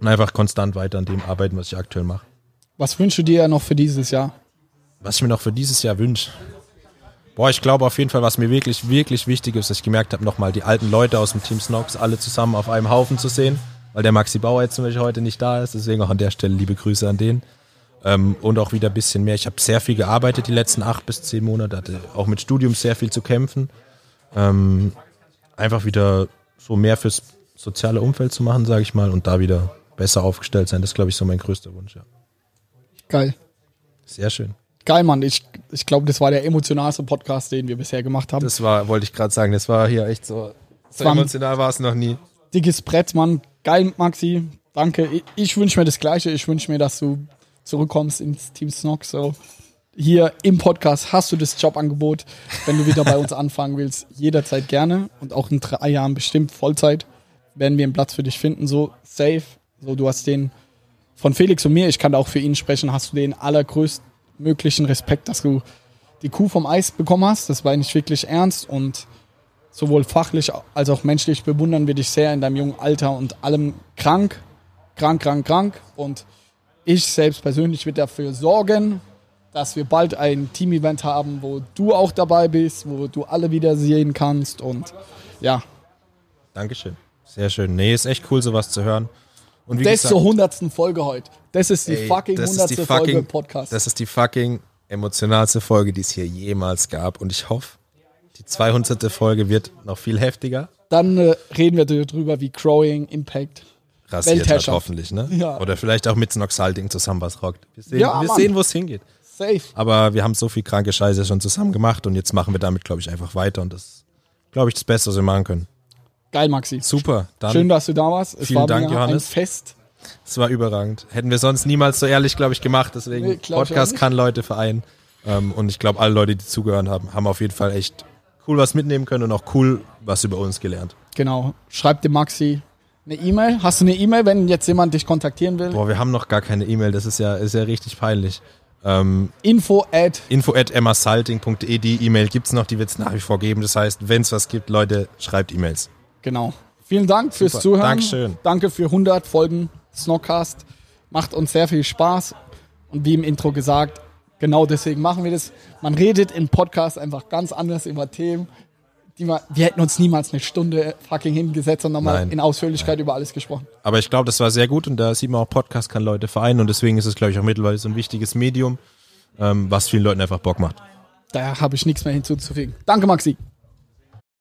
Und einfach konstant weiter an dem arbeiten, was ich aktuell mache.
Was wünschst du dir noch für dieses Jahr?
Was ich mir noch für dieses Jahr wünsche? Boah, ich glaube auf jeden Fall, was mir wirklich, wirklich wichtig ist, dass ich gemerkt habe, nochmal die alten Leute aus dem Team Snox alle zusammen auf einem Haufen zu sehen, weil der Maxi Bauer jetzt zum Beispiel heute nicht da ist. Deswegen auch an der Stelle liebe Grüße an den. Ähm, und auch wieder ein bisschen mehr. Ich habe sehr viel gearbeitet die letzten acht bis zehn Monate, hatte auch mit Studium sehr viel zu kämpfen. Ähm, einfach wieder so mehr fürs soziale Umfeld zu machen, sage ich mal, und da wieder besser aufgestellt sein. Das ist, glaube ich, so mein größter Wunsch, ja.
Geil.
Sehr schön.
Geil, Mann. Ich, ich glaube, das war der emotionalste Podcast, den wir bisher gemacht haben.
Das war, wollte ich gerade sagen, das war hier echt so, so war emotional war es noch nie.
Dickes Brett, Mann. Geil, Maxi. Danke. Ich, ich wünsche mir das Gleiche. Ich wünsche mir, dass du zurückkommst ins Team Snock. So, hier im Podcast hast du das Jobangebot, wenn du wieder bei uns anfangen willst, jederzeit gerne und auch in drei Jahren bestimmt Vollzeit werden wir einen Platz für dich finden, so safe. So, du hast den von Felix und mir, ich kann auch für ihn sprechen, hast du den allergrößtmöglichen Respekt, dass du die Kuh vom Eis bekommen hast. Das war nicht wirklich ernst und sowohl fachlich als auch menschlich bewundern wir dich sehr in deinem jungen Alter und allem krank, krank, krank, krank und ich selbst persönlich werde dafür sorgen, dass wir bald ein Team-Event haben, wo du auch dabei bist, wo du alle wieder sehen kannst und ja.
Dankeschön. Sehr schön. Nee, ist echt cool, sowas zu hören. Und wie
Das
gesagt,
zur hundertsten Folge heute. Das ist die
ey,
fucking hundertste Folge im Podcast.
Das ist die fucking emotionalste Folge, die es hier jemals gab. Und ich hoffe, die 200. Folge wird noch viel heftiger.
Dann äh, reden wir darüber, wie Crowing Impact.
Rasiert hat hoffentlich, ne?
Ja.
Oder vielleicht auch mit Snoxalding zusammen was rockt. Wir sehen,
Ja,
wir
Mann.
sehen wo es hingeht.
Safe.
Aber wir haben so viel kranke Scheiße schon zusammen gemacht und jetzt machen wir damit, glaube ich, einfach weiter. Und das ist, glaube ich, das Beste, was wir machen können.
Geil, Maxi.
Super.
Schön, dass du da warst. Es
vielen Dank, Johannes.
ein Fest.
es war überragend. Hätten wir sonst niemals so ehrlich, glaube ich, gemacht. Deswegen,
Nee,
Podcast kann Leute vereinen. Ähm, und ich glaube, alle Leute, die zugehört haben, haben auf jeden Fall echt cool was mitnehmen können und auch cool was über uns gelernt.
Genau. Schreib dem Maxi eine E-Mail. Hast du eine E-Mail, wenn jetzt jemand dich kontaktieren will?
Boah, wir haben noch gar keine E-Mail. Das ist ja, ist ja richtig peinlich. Ähm,
Info at.
info at emmasalting.de, die E-Mail gibt's noch, die wird's nach wie vor geben. Das heißt, wenn's was gibt, Leute, schreibt E-Mails.
Genau. Vielen Dank fürs
Super.
Zuhören.
Dankeschön.
Danke für 100 Folgen Snockcast. Macht uns sehr viel Spaß. Und wie im Intro gesagt, genau deswegen machen wir das. Man redet im Podcast einfach ganz anders über Themen. Die man, wir hätten uns niemals eine Stunde fucking hingesetzt und nochmal
Nein.
in Ausführlichkeit über alles gesprochen.
Aber ich glaube, das war sehr gut und da sieht man auch, Podcast kann Leute vereinen und deswegen ist es, glaube ich, auch mittlerweile so ein wichtiges Medium, ähm, was vielen Leuten einfach Bock macht.
Da habe ich nichts mehr hinzuzufügen. Danke, Maxi.